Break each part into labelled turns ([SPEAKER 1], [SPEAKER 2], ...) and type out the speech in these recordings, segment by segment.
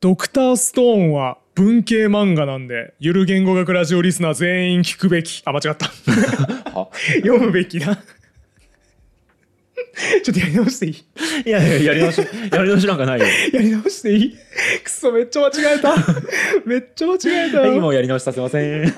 [SPEAKER 1] ドクターストーンは文系漫画なんで、ゆる言語学ラジオリスナー全員聞くべき。あ、間違った。
[SPEAKER 2] は
[SPEAKER 1] 読むべきだ。ちょっとやり直していい？
[SPEAKER 2] いやいややり直しやり直しなんかないよ
[SPEAKER 1] やり直していい？くそ、めっちゃ間違えた。めっちゃ間違えた。
[SPEAKER 2] はいもうやり直しさせません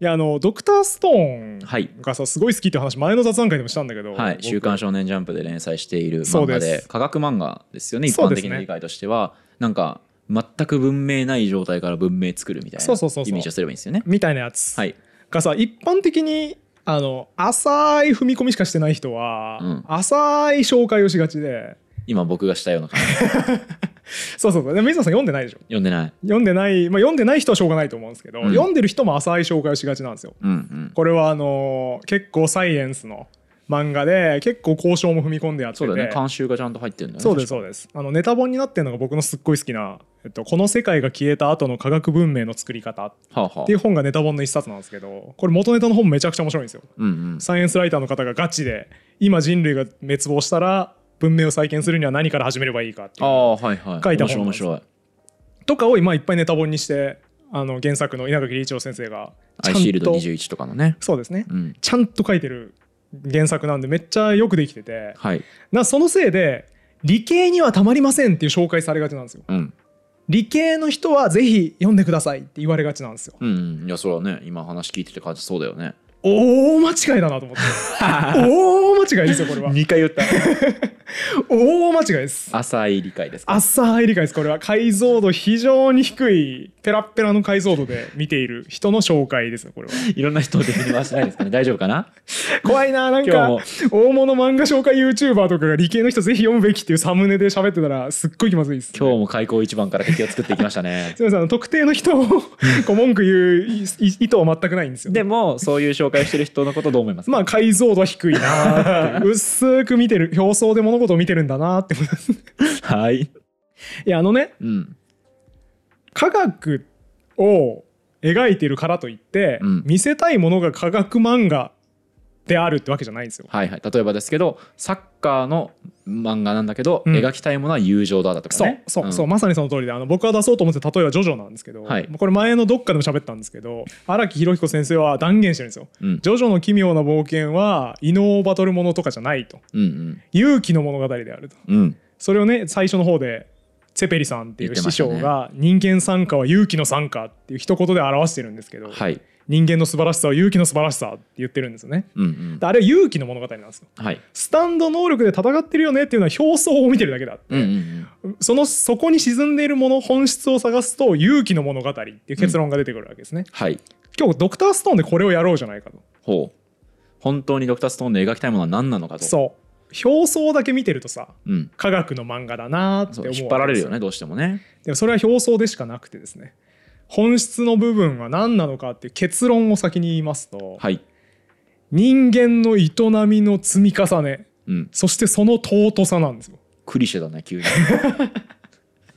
[SPEAKER 1] いや、あの、ドクターストーン
[SPEAKER 2] はい。
[SPEAKER 1] がさ、すごい好きって話、前の雑談会でもしたんだけど、
[SPEAKER 2] はい、
[SPEAKER 1] 僕。
[SPEAKER 2] 週刊少年ジャンプで連載している漫画です。科学漫画ですよね一般的な理解としては、なんか全く文明ない状態から文明作るみたいな
[SPEAKER 1] そうそうそうそう。
[SPEAKER 2] イメージをすればいいんですよね。
[SPEAKER 1] みたいなやつ。
[SPEAKER 2] はい。
[SPEAKER 1] がさ、一般的に、あの、浅い踏み込みしかしてない人は、
[SPEAKER 2] うん。
[SPEAKER 1] 浅い紹介をしがちで、
[SPEAKER 2] 今僕がしたような感じ
[SPEAKER 1] そうそう。そう。でも水野さん読んでないでしょ？
[SPEAKER 2] 読んでない。
[SPEAKER 1] 読んでない、まあ、読んでない人はしょうがないと思うんですけど、
[SPEAKER 2] うん。
[SPEAKER 1] 読んでる人も浅い紹介をしがちなんですよ。
[SPEAKER 2] うんうん。
[SPEAKER 1] これはあのー結構サイエンスの漫画で結構交渉も踏み込んでやってて。
[SPEAKER 2] そうだよね。監修がちゃんと入ってるんだよね
[SPEAKER 1] そうですそ
[SPEAKER 2] 確
[SPEAKER 1] うです。あのネタ本になってるのが僕のすっごい好きな、えっと「この世界が消えた後の科学文明の作り方」っていう本がネタ本の一冊なんですけどこれ元ネタの本めちゃくちゃ面白いんですよ。
[SPEAKER 2] うんうん。
[SPEAKER 1] サイエンスライターの方がガチで今人類が滅亡したら文明を再建するには何から始めればいいかっていう書いた本
[SPEAKER 2] 面白い
[SPEAKER 1] とかを今いっぱいネタ本にしてあの原作の稲垣理一郎先生がちゃん
[SPEAKER 2] アイシールド
[SPEAKER 1] と
[SPEAKER 2] 21とかのね。
[SPEAKER 1] そうですね。
[SPEAKER 2] うん。
[SPEAKER 1] ちゃんと書いてる原作なんでめっちゃよくできてて。
[SPEAKER 2] はい。
[SPEAKER 1] なそのせいで理系にはたまりませんっていう紹介されがちなんですよ。
[SPEAKER 2] うん。
[SPEAKER 1] 理系の人はぜひ読んでくださいって言われがちなんですよ。
[SPEAKER 2] うんうん。いやそれはね今話聞いてて感じそうだよね
[SPEAKER 1] 大間違いだなと思って。大間違いですよこれは。
[SPEAKER 2] 2回言った。
[SPEAKER 1] 大間違いです。
[SPEAKER 2] 浅い理解ですか？
[SPEAKER 1] 浅い理解ですこれは。解像度非常に低いペラッペラの解像度で見ている人の紹介ですよこれは。い
[SPEAKER 2] ろんな人を敵に回してないですかね。大丈夫かな？
[SPEAKER 1] 怖いななんか大物漫画紹介 YouTuber とかが理系の人ぜひ読むべきっていうサムネで喋ってたらすっごい気まずいです、
[SPEAKER 2] 今日も開口一番から敵を作っていきましたね。
[SPEAKER 1] すみません特定の人をこう文句言う意図は全くないんですよ
[SPEAKER 2] でもそういう紹介をしてる人のことどう思いますか？
[SPEAKER 1] まあ解像度は低いな薄く見てる表層で物事を見てるんだなーって思います。
[SPEAKER 2] はい。
[SPEAKER 1] いやあのね
[SPEAKER 2] うん
[SPEAKER 1] 科学を描いてるからといって、
[SPEAKER 2] うん。
[SPEAKER 1] 見せたいものが科学漫画であるってわけじゃないんですよ。
[SPEAKER 2] はいはい。例えばですけどサッカーの漫画なんだけど、
[SPEAKER 1] うん。
[SPEAKER 2] 描きたいものは友情だだとか
[SPEAKER 1] そう
[SPEAKER 2] ね
[SPEAKER 1] そうそう、
[SPEAKER 2] ん。
[SPEAKER 1] まさにその通りであの僕が出そうと思って例えばジョジョなんですけど、
[SPEAKER 2] はい。
[SPEAKER 1] これ前のどっかでも喋ったんですけど荒木博彦先生は断言してるんですよ。
[SPEAKER 2] うん。
[SPEAKER 1] ジョジョの奇妙な冒険は異能バトルものとかじゃないと。
[SPEAKER 2] うん
[SPEAKER 1] 勇気の物語であると。
[SPEAKER 2] うんうん。
[SPEAKER 1] それをね最初の方でツェペリさんっていう師匠が人間参加は勇気の参加っていう一言で表してるんですけど、
[SPEAKER 2] はい。
[SPEAKER 1] 人間の素晴らしさは勇気の素晴らしさって言ってるんですよね。
[SPEAKER 2] うんうん。
[SPEAKER 1] であれは勇気の物語なんですよ。
[SPEAKER 2] はい。
[SPEAKER 1] スタンド能力で戦ってるよねっていうのは表層を見てるだけだって、
[SPEAKER 2] うんうんうん。
[SPEAKER 1] そのそこに沈んでいるもの本質を探すと勇気の物語っていう結論が出てくるわけですね。
[SPEAKER 2] はい。
[SPEAKER 1] 今日ドクターストーンでこれをやろうじゃないかと。
[SPEAKER 2] ほう。本当にドクターストーンで描きたいものは何なのかと。
[SPEAKER 1] そう表層だけ見てるとさ
[SPEAKER 2] うん。
[SPEAKER 1] 科学の漫画だなーって思う
[SPEAKER 2] 引っ張られるよ
[SPEAKER 1] ね
[SPEAKER 2] ねどうしてもね。
[SPEAKER 1] でもそれは表層でしかなくてですね。本質の部分は何なのかっていう結論を先に言いますと、
[SPEAKER 2] はい。
[SPEAKER 1] 人間の営みの積み重ね
[SPEAKER 2] うん。
[SPEAKER 1] そしてその尊さなんですよ。
[SPEAKER 2] クリシェだね急に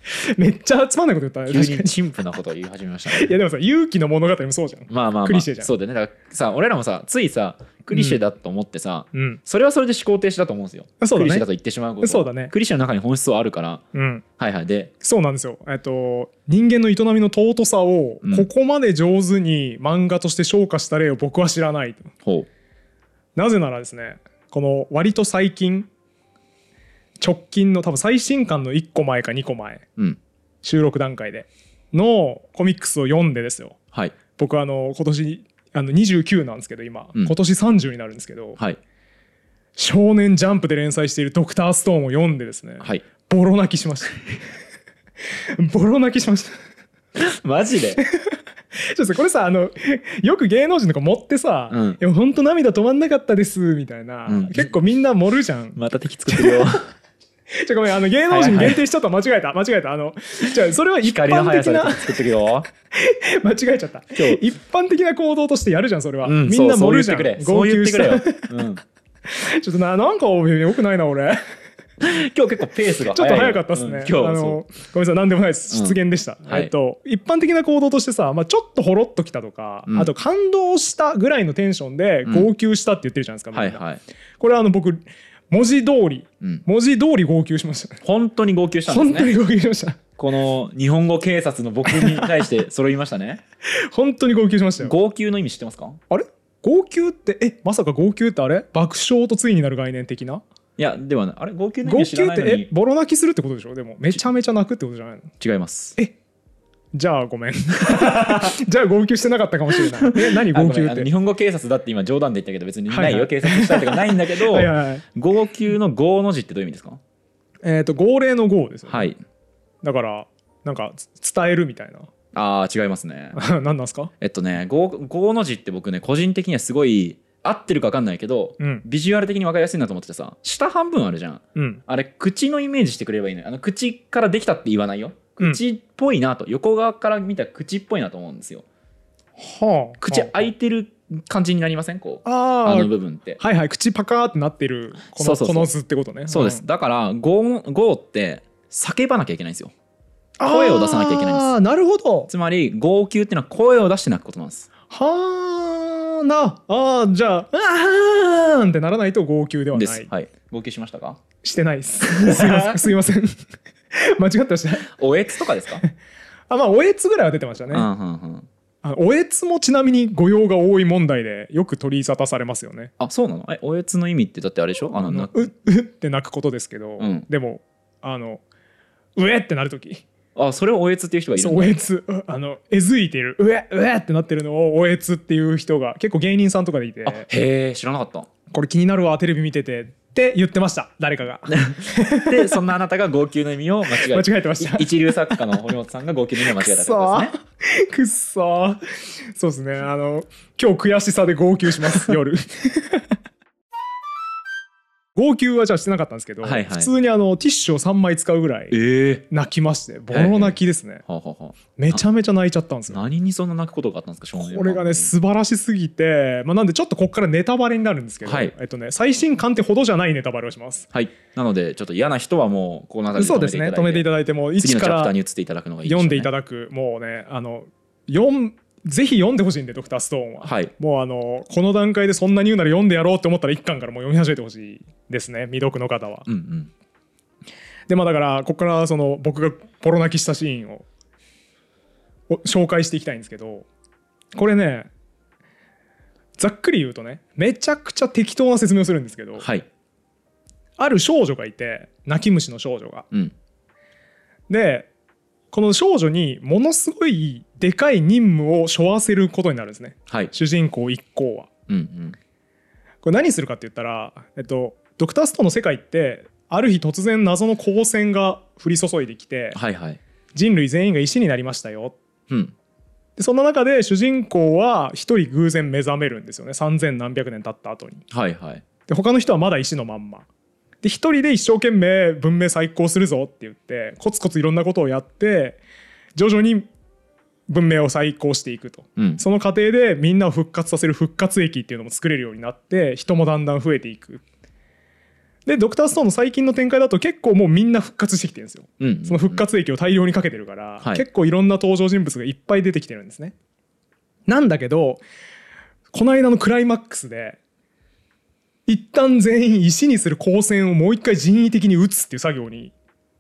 [SPEAKER 1] めっちゃつまんないこと言った。ね
[SPEAKER 2] 急
[SPEAKER 1] に
[SPEAKER 2] に。陳腐なことを言い始めましたね。
[SPEAKER 1] いやでもさ勇気の物語もそうじゃん。
[SPEAKER 2] まあまあまあ。
[SPEAKER 1] クリシェじゃん。
[SPEAKER 2] そうだよねだからさ俺らもさついさクリシェだと思ってさ、
[SPEAKER 1] うん。
[SPEAKER 2] それはそれで思考停止だと思うんですよ。
[SPEAKER 1] そうだね。
[SPEAKER 2] クリシェだと言ってしまうこと。は
[SPEAKER 1] そうだね。
[SPEAKER 2] クリシェの中に本質はあるから。
[SPEAKER 1] うん。
[SPEAKER 2] はいはい。で
[SPEAKER 1] そうなんですよ。えっと人間の営みの尊さを
[SPEAKER 2] うん。
[SPEAKER 1] ここまで上手に漫画として昇華した例を僕は知らないと。
[SPEAKER 2] ほ
[SPEAKER 1] なぜならですねこの割と最近直近の多分最新刊の1個前か2個前
[SPEAKER 2] ううん。
[SPEAKER 1] 収録段階でのコミックスを読んでですよ。
[SPEAKER 2] はい。
[SPEAKER 1] 僕あの今年あの29なんですけど今、
[SPEAKER 2] うん。
[SPEAKER 1] 今年30になるんですけど
[SPEAKER 2] はい「
[SPEAKER 1] 少年ジャンプ」で連載している「ドクターストーン」を読んでですね、
[SPEAKER 2] はい。
[SPEAKER 1] ボロ泣きしました。ボロ泣きしました。
[SPEAKER 2] マジで？
[SPEAKER 1] ちょっとさこれさあのよく芸能人とか持ってさ「
[SPEAKER 2] うん。
[SPEAKER 1] いや本当涙止まんなかったです」みたいな、
[SPEAKER 2] うん。
[SPEAKER 1] 結構みんな盛るじゃん。
[SPEAKER 2] また敵作ってるよ
[SPEAKER 1] ちょごめんあの芸能人限定しちゃった。間違えた。間違えた。あのじゃあそれは一般的な間違えちゃった。一般的な行動としてやるじゃんそれは、
[SPEAKER 2] うん
[SPEAKER 1] みんな盛るじゃん。
[SPEAKER 2] そう言ってくれそ うん。
[SPEAKER 1] ちょっとななんかよくないな俺。
[SPEAKER 2] 今日結構ペースが
[SPEAKER 1] ちょっと
[SPEAKER 2] 早
[SPEAKER 1] かったですね、
[SPEAKER 2] うん今日
[SPEAKER 1] あのごめんなさい何でもないです。
[SPEAKER 2] うん
[SPEAKER 1] 失言でした、
[SPEAKER 2] はい。
[SPEAKER 1] えっと一般的な行動としてさ、まあ、ちょっとほろっときたとか、
[SPEAKER 2] うん。
[SPEAKER 1] あと感動したぐらいのテンションで
[SPEAKER 2] うん
[SPEAKER 1] 号泣したって言ってるじゃないですか、みんな。
[SPEAKER 2] はいはい。
[SPEAKER 1] これはあの僕文字通り
[SPEAKER 2] うん、
[SPEAKER 1] 文字通り号泣しました。
[SPEAKER 2] 本当に号泣したんですね。
[SPEAKER 1] 本当に号泣しました。
[SPEAKER 2] この日本語警察の僕に対して揃いましたね。
[SPEAKER 1] 本当に号泣しましたよ。
[SPEAKER 2] 号泣の意味知ってますか？
[SPEAKER 1] あれ？号泣ってえまさか号泣ってあれ？爆笑と対になる概念的な？い
[SPEAKER 2] やではないあれ号泣の意
[SPEAKER 1] 号
[SPEAKER 2] 味知ら
[SPEAKER 1] 泣って
[SPEAKER 2] ないのに。
[SPEAKER 1] えボロ泣きするってことでしょ？でもめちゃめちゃ泣くってことじゃないの？
[SPEAKER 2] 違います。
[SPEAKER 1] えじゃあごめん。じゃあ号泣してなかったかもしれない。え何号泣って？
[SPEAKER 2] 日本語警察だって今冗談で言ったけど別にないよ、
[SPEAKER 1] はいはい。
[SPEAKER 2] 警察したとかないんだけど
[SPEAKER 1] はい
[SPEAKER 2] 号泣の号の字ってどういう意味ですか？
[SPEAKER 1] えっ、と号令の号ですよね、
[SPEAKER 2] はい。
[SPEAKER 1] だからなんかつ伝えるみたいな。
[SPEAKER 2] あー違いますね。
[SPEAKER 1] 何なんですか？
[SPEAKER 2] えっとね号号の字って僕ね個人的にはすごい合ってるか分かんないけど、
[SPEAKER 1] うん。
[SPEAKER 2] ビジュアル的に分かりやすいなと思っててさ下半分あるじゃん。
[SPEAKER 1] うん。
[SPEAKER 2] あれ口のイメージしてくれればいいのよ。あの口からできたって言わないよ。
[SPEAKER 1] うん
[SPEAKER 2] 口っぽいなと、横側から見たら口っぽいなと思うんですよ。
[SPEAKER 1] はあ。
[SPEAKER 2] 口
[SPEAKER 1] は
[SPEAKER 2] 開いてる感じになりません？こう
[SPEAKER 1] あ
[SPEAKER 2] の部分って。
[SPEAKER 1] はいはい。口パカーってなってるこ
[SPEAKER 2] そうそう
[SPEAKER 1] この図ってことね。
[SPEAKER 2] そうです、
[SPEAKER 1] ん。
[SPEAKER 2] だから語の語って叫ばなきゃいけないんですよ。声を出さなきゃいけないんです
[SPEAKER 1] なるほど。
[SPEAKER 2] つまり号泣っていうのは声を出して泣くことなんです
[SPEAKER 1] はあな。あーじゃああーんってならないと号泣ではない。
[SPEAKER 2] です。はい。号泣しましたか？
[SPEAKER 1] してないです。すいません。すいません 間違ってました。
[SPEAKER 2] おえつとかですか、
[SPEAKER 1] あまあおえつぐらいは出てましたね、
[SPEAKER 2] うんうんうん。
[SPEAKER 1] あのおえつもちなみに誤用が多い問題でよく取り沙汰されますよね。
[SPEAKER 2] あそうなの？えおえつの意味ってだってあれでしょ？あのな
[SPEAKER 1] ううって泣くことですけど、
[SPEAKER 2] うん。
[SPEAKER 1] でもあのうえってなるとき
[SPEAKER 2] あそれをおえつっていう人がいる
[SPEAKER 1] そうおえつ。うあのえずいてる。うえうえってなってるのをおえつっていう人が結構芸人さんとかでいて。
[SPEAKER 2] あへえ知らなかった。
[SPEAKER 1] これ気になるわテレビ見ててって言ってました誰かが。
[SPEAKER 2] でそんなあなたが号泣の意味を間違え
[SPEAKER 1] 間違えてました。
[SPEAKER 2] い一流作家の堀本さんが号泣の意味を間違えたってことですね。
[SPEAKER 1] くっそー。そうですね。あの今日悔しさで号泣します夜号泣はじゃあしてなかったんですけど、
[SPEAKER 2] はいはい。
[SPEAKER 1] 普通にあのティッシュを3枚使うぐらい
[SPEAKER 2] ええ。
[SPEAKER 1] 泣きましてボロ泣きですね、
[SPEAKER 2] はあ、はあはあ、
[SPEAKER 1] めちゃめちゃ泣いちゃったんですよ。
[SPEAKER 2] 何にそんな泣くことがあったんですか
[SPEAKER 1] これがね素晴らしすぎて、まあ、なんでちょっとここからネタバレになるんですけど、
[SPEAKER 2] はい。
[SPEAKER 1] えっとね、最新刊ってほどじゃないネタバレをします。
[SPEAKER 2] はい。なのでちょっと嫌な人はもうこの辺り
[SPEAKER 1] そうですね止めていた
[SPEAKER 2] だ
[SPEAKER 1] だいてもう
[SPEAKER 2] 次
[SPEAKER 1] 1から
[SPEAKER 2] のチャプターに移っていただくのがいいでしょう、ね、
[SPEAKER 1] 読んでいただくもうねあの読んぜひ読んでほしいんでドクターストーンは、
[SPEAKER 2] はい。
[SPEAKER 1] もうあのこの段階でそんなに言うなら読んでやろうって思ったら1巻からもう読み始めてほしいですね未読の方は。
[SPEAKER 2] うんうん。
[SPEAKER 1] でまあだからここからその僕がポロ泣きしたシーンをを紹介していきたいんですけどこれねざっくり言うとねめちゃくちゃ適当な説明をするんですけど、
[SPEAKER 2] はい。
[SPEAKER 1] ある少女がいて泣き虫の少女が。
[SPEAKER 2] うん。
[SPEAKER 1] でこの少女にものすごいでかい任務を背負わせることになるんですね。
[SPEAKER 2] はい。
[SPEAKER 1] 主人公一行は。
[SPEAKER 2] うんうん。
[SPEAKER 1] これ何するかって言ったら、えっと、ドクターストーンの世界ってある日突然謎の光線が降り注いできて
[SPEAKER 2] はいはい。
[SPEAKER 1] 人類全員が石になりましたよ。
[SPEAKER 2] うん。
[SPEAKER 1] でそんな中で主人公は一人偶然目覚めるんですよね。3000何百年経った後に。
[SPEAKER 2] はいはい。
[SPEAKER 1] で他の人はまだ石のまんまで一人で一生懸命文明再興するぞって言ってコツコツいろんなことをやって徐々に文明を再興していくと。
[SPEAKER 2] うん。
[SPEAKER 1] その過程でみんなを復活させる復活液っていうのも作れるようになって人もだんだん増えていく。でドクターストーンの最近の展開だと結構もうみんな復活してきてるんですよ。
[SPEAKER 2] うんうん
[SPEAKER 1] その復活液を大量にかけてるから、
[SPEAKER 2] はい。
[SPEAKER 1] 結構いろんな登場人物がいっぱい出てきてるんですね。なんだけどこの間のクライマックスで一旦全員石にする光線をもう一回人為的に打つっていう作業に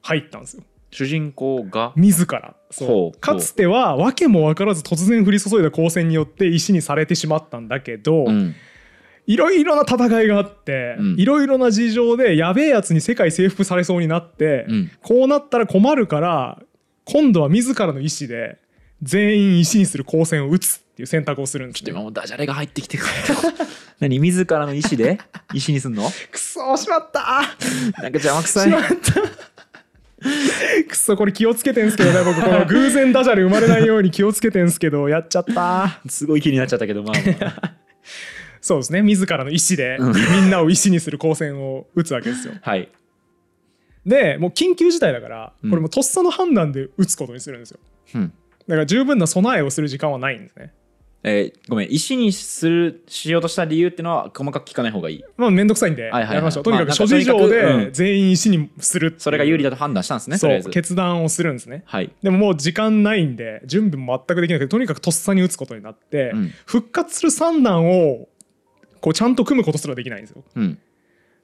[SPEAKER 1] 入ったんですよ。
[SPEAKER 2] 主人公が？
[SPEAKER 1] 自ら。そう。かつては訳も分からず突然降り注いだ光線によって石にされてしまったんだけど、
[SPEAKER 2] うん。
[SPEAKER 1] いろいろな戦いがあって
[SPEAKER 2] うん。
[SPEAKER 1] いろいろな事情でやべえやつに世界征服されそうになって、
[SPEAKER 2] うん。
[SPEAKER 1] こうなったら困るから今度は自らの意思で全員石にする光線を打つっていう選択をするんです、ね、
[SPEAKER 2] ちょっと今もうダジャレが入ってきてる何自らの意思で？石にすんの？
[SPEAKER 1] くそしまった。
[SPEAKER 2] なんか邪魔くさい。
[SPEAKER 1] しまった。くそこれ気をつけてんすけどね。僕この偶然ダジャレ生まれないように気をつけてんすけど。やっちゃった。
[SPEAKER 2] すごい気になっちゃったけどまあまあ。
[SPEAKER 1] そうですね。自らの意思で
[SPEAKER 2] うん。
[SPEAKER 1] みんなを石にする光線を打つわけですよ。
[SPEAKER 2] はい。
[SPEAKER 1] でもう緊急事態だから
[SPEAKER 2] うん。
[SPEAKER 1] これもうとっさの判断で打つことにするんですよ。
[SPEAKER 2] うん
[SPEAKER 1] だから十分な備えをする時間はないんですね。
[SPEAKER 2] えーごめん石にするしようとした理由っていうのは細かく聞かない方がいい？
[SPEAKER 1] まあめんどくさいんでやりましょう。とにかく
[SPEAKER 2] まあ
[SPEAKER 1] 諸事情で全員石にする
[SPEAKER 2] それが有利だと判断したんですね
[SPEAKER 1] そう決断をするんですね。
[SPEAKER 2] はい。
[SPEAKER 1] でももう時間ないんで準備も全くできなくてとにかくとっさに打つことになって、
[SPEAKER 2] うん。
[SPEAKER 1] 復活する三段をこうちゃんと組むことすらできないんですよ。
[SPEAKER 2] うん。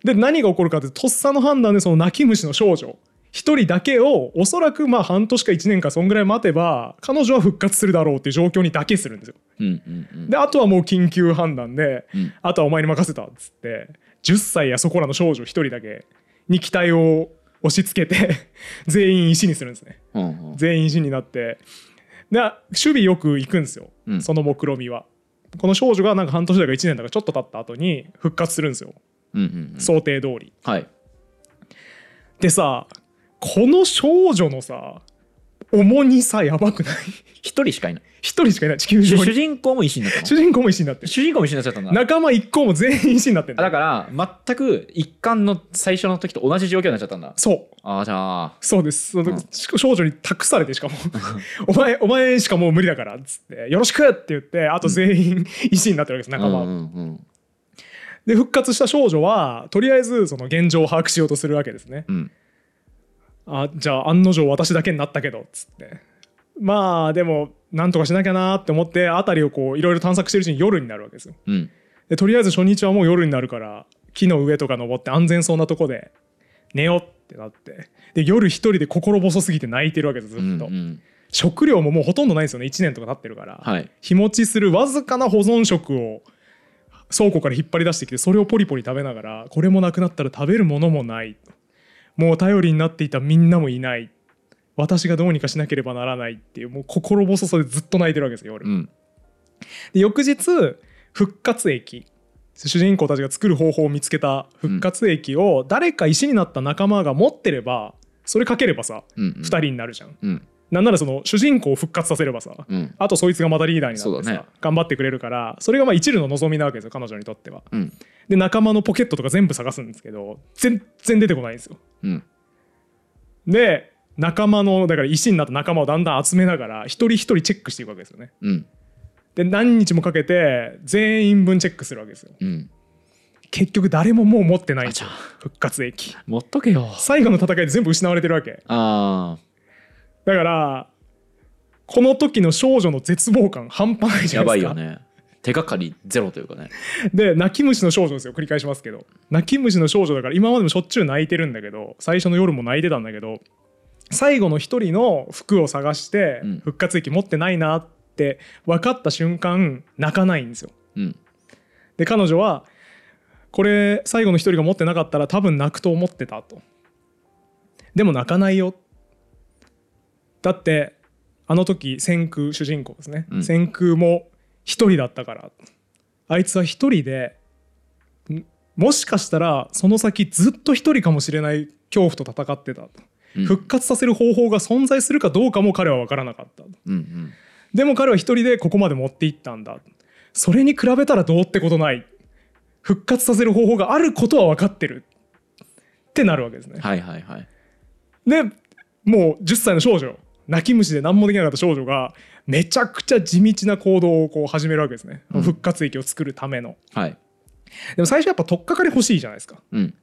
[SPEAKER 1] で何が起こるかというととっさの判断でその泣き虫の少女一人だけをおそらくまあ半年か1年かそんぐらい待てば彼女は復活するだろうっていう状況にだけするんですよ。
[SPEAKER 2] うんうんうん。
[SPEAKER 1] であとはもう緊急判断で、
[SPEAKER 2] うん。
[SPEAKER 1] あとはお前に任せたっつって10歳やそこらの少女一人だけに期待を押し付けて 全員石にするんですね。
[SPEAKER 2] うんうん。
[SPEAKER 1] 全員石になって。で守備よく行くんですよ、
[SPEAKER 2] うん。
[SPEAKER 1] その目論みは。この少女がなんか半年だか1年だかちょっと経った後に復活するんですよ、
[SPEAKER 2] うんうんうん。
[SPEAKER 1] 想定通り。
[SPEAKER 2] はい。
[SPEAKER 1] でさこの少女のさ重荷さやばくない？
[SPEAKER 2] 一人しかいない。
[SPEAKER 1] 一人しかいない。地球
[SPEAKER 2] 主
[SPEAKER 1] 上に。
[SPEAKER 2] 主人公も石になったの。
[SPEAKER 1] 主人公も石になってる。
[SPEAKER 2] 主人公も石になっちゃったんだ。
[SPEAKER 1] 仲間一個も全員石になってんだ。
[SPEAKER 2] あだから全く一巻の最初の時と同じ状況になっちゃったんだ。
[SPEAKER 1] そう。
[SPEAKER 2] ああじゃあ。
[SPEAKER 1] そうです。その
[SPEAKER 2] うん。
[SPEAKER 1] 少女に託されてしかも。お前お前しかもう無理だからっつってよろしくって言ってあと全員石になってるわけです仲間は、
[SPEAKER 2] うんうんうん。
[SPEAKER 1] で復活した少女はとりあえずその現状を把握しようとするわけですね。
[SPEAKER 2] うん
[SPEAKER 1] あじゃあ案の定私だけになったけどっつって。まあでもなんとかしなきゃなって思って辺りをこういろいろ探索してるうちに夜になるわけですよ。
[SPEAKER 2] うん。
[SPEAKER 1] でとりあえず初日はもう夜になるから木の上とか登って安全そうなとこで寝ようってなって。で夜一人で心細すぎて泣いてるわけですずっと、
[SPEAKER 2] うんうん。
[SPEAKER 1] 食料ももうほとんどないんですよね。1年とか経ってるから、
[SPEAKER 2] はい。
[SPEAKER 1] 日持ちするわずかな保存食を倉庫から引っ張り出してきてそれをポリポリ食べながらこれもなくなったら食べるものもないもう頼りになっていたみんなもいない。私がどうにかしなければならないっていうもう心細さでずっと泣いてるわけですよ夜、
[SPEAKER 2] うん。
[SPEAKER 1] で翌日復活液主人公たちが作る方法を見つけた復活液を誰か石になった仲間が持ってればそれかければさ
[SPEAKER 2] うん
[SPEAKER 1] 2人になるじゃん、
[SPEAKER 2] うん
[SPEAKER 1] なんならその主人公を復活させればさ、
[SPEAKER 2] うん
[SPEAKER 1] あとそいつがまたリーダーになってさ、
[SPEAKER 2] ね
[SPEAKER 1] 頑張ってくれるからそれがまあ一縷の望みなわけですよ彼女にとっては。
[SPEAKER 2] うん
[SPEAKER 1] で仲間のポケットとか全部探すんですけど全然出てこないんですよ。
[SPEAKER 2] うん
[SPEAKER 1] で仲間のだから石になった仲間をだんだん集めながら一人一人チェックしていくわけですよね。
[SPEAKER 2] うん
[SPEAKER 1] で何日もかけて全員分チェックするわけですよ。
[SPEAKER 2] うん
[SPEAKER 1] 結局誰ももう持ってないんですよ
[SPEAKER 2] あじゃ
[SPEAKER 1] 復活液。
[SPEAKER 2] 持っとけよ
[SPEAKER 1] 最後の戦いで全部失われてるわけ。
[SPEAKER 2] あ
[SPEAKER 1] だからこの時の少女の絶望感半端ないじゃないですか。
[SPEAKER 2] ばいよね。手がかりゼロというかね。
[SPEAKER 1] で泣き虫の少女ですよ繰り返しますけど。泣き虫の少女だから今までもしょっちゅう泣いてるんだけど最初の夜も泣いてたんだけど最後の一人の服を探して
[SPEAKER 2] うん。
[SPEAKER 1] 復活液持ってないなって分かった瞬間泣かないんですよ。
[SPEAKER 2] うん。
[SPEAKER 1] で彼女はこれ最後の一人が持ってなかったら多分泣くと思ってたと。でも泣かないよだってあの時先空主人公ですね、
[SPEAKER 2] うん。
[SPEAKER 1] 先空も一人だったから。あいつは一人でんもしかしたらその先ずっと一人かもしれない恐怖と戦ってた。と、
[SPEAKER 2] うん。
[SPEAKER 1] 復活させる方法が存在するかどうかも彼は分からなかった。と
[SPEAKER 2] うんうん。
[SPEAKER 1] でも彼は一人でここまで持っていったんだ。それに比べたらどうってことない。復活させる方法があることは分かってる。ってなるわけですね。
[SPEAKER 2] はいはいはい。
[SPEAKER 1] でもう10歳の少女泣き虫で何もできなかった少女がめちゃくちゃ地道な行動をこう始めるわけですね、
[SPEAKER 2] うん。
[SPEAKER 1] 復活液を作るための。
[SPEAKER 2] はい。
[SPEAKER 1] でも最初やっぱ取っかかり欲しいじゃないですか。
[SPEAKER 2] うん。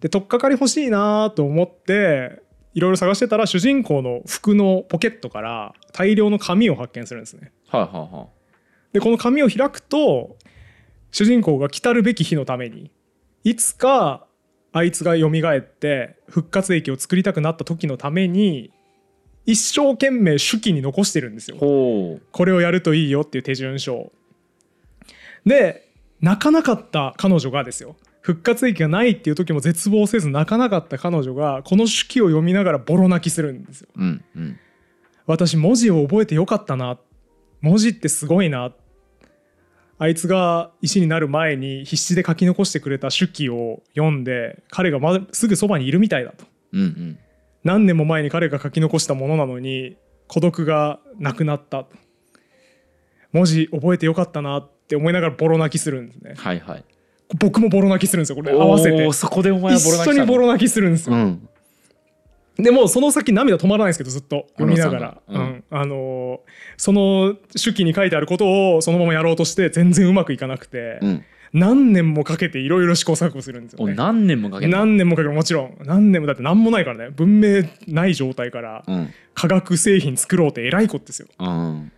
[SPEAKER 1] で取っかかり欲しいなと思っていろいろ探してたら主人公の服のポケットから大量の紙を発見するんですね。
[SPEAKER 2] はいはいは
[SPEAKER 1] でこの紙を開くと主人公が来たるべき日のためにいつかあいつが蘇って復活液を作りたくなった時のために一生懸命手記に残してるんですよ。これをやるといいよっていう手順書。をで泣かなかった彼女がですよ。復活液がないっていう時も絶望せず泣かなかった彼女がこの手記を読みながらボロ泣きするんですよ。
[SPEAKER 2] うんうん。
[SPEAKER 1] 私文字を覚えてよかったな。文字ってすごいな。あいつが石になる前に必死で書き残してくれた手記を読んで彼がますぐそばにいるみたいだと。
[SPEAKER 2] うんうん
[SPEAKER 1] 何年も前に彼が書き残したものなのに孤独がなくなった。文字覚えてよかったなって思いながらボロ泣きするんですね。
[SPEAKER 2] はいはい。
[SPEAKER 1] 僕もボロ泣きするんですよこれ。合わせて。
[SPEAKER 2] そこでお前はボロ
[SPEAKER 1] 一緒にボロ
[SPEAKER 2] 泣
[SPEAKER 1] 泣きするんですよ、
[SPEAKER 2] きうん。
[SPEAKER 1] でもうその先涙止まらないんですけどずっと読みながら、
[SPEAKER 2] 小野さん。が
[SPEAKER 1] うん。あのーその手記に書いてあることをそのままやろうとして全然うまくいかなくて、
[SPEAKER 2] うん
[SPEAKER 1] 何年もかけていろいろ試行錯誤するんですよね。
[SPEAKER 2] お何年もかけて？
[SPEAKER 1] 何年もかけてもちろん。何年もだって何もないからね。文明ない状態から
[SPEAKER 2] うん。
[SPEAKER 1] 化学製品作ろうってえらいことですよ。
[SPEAKER 2] うん。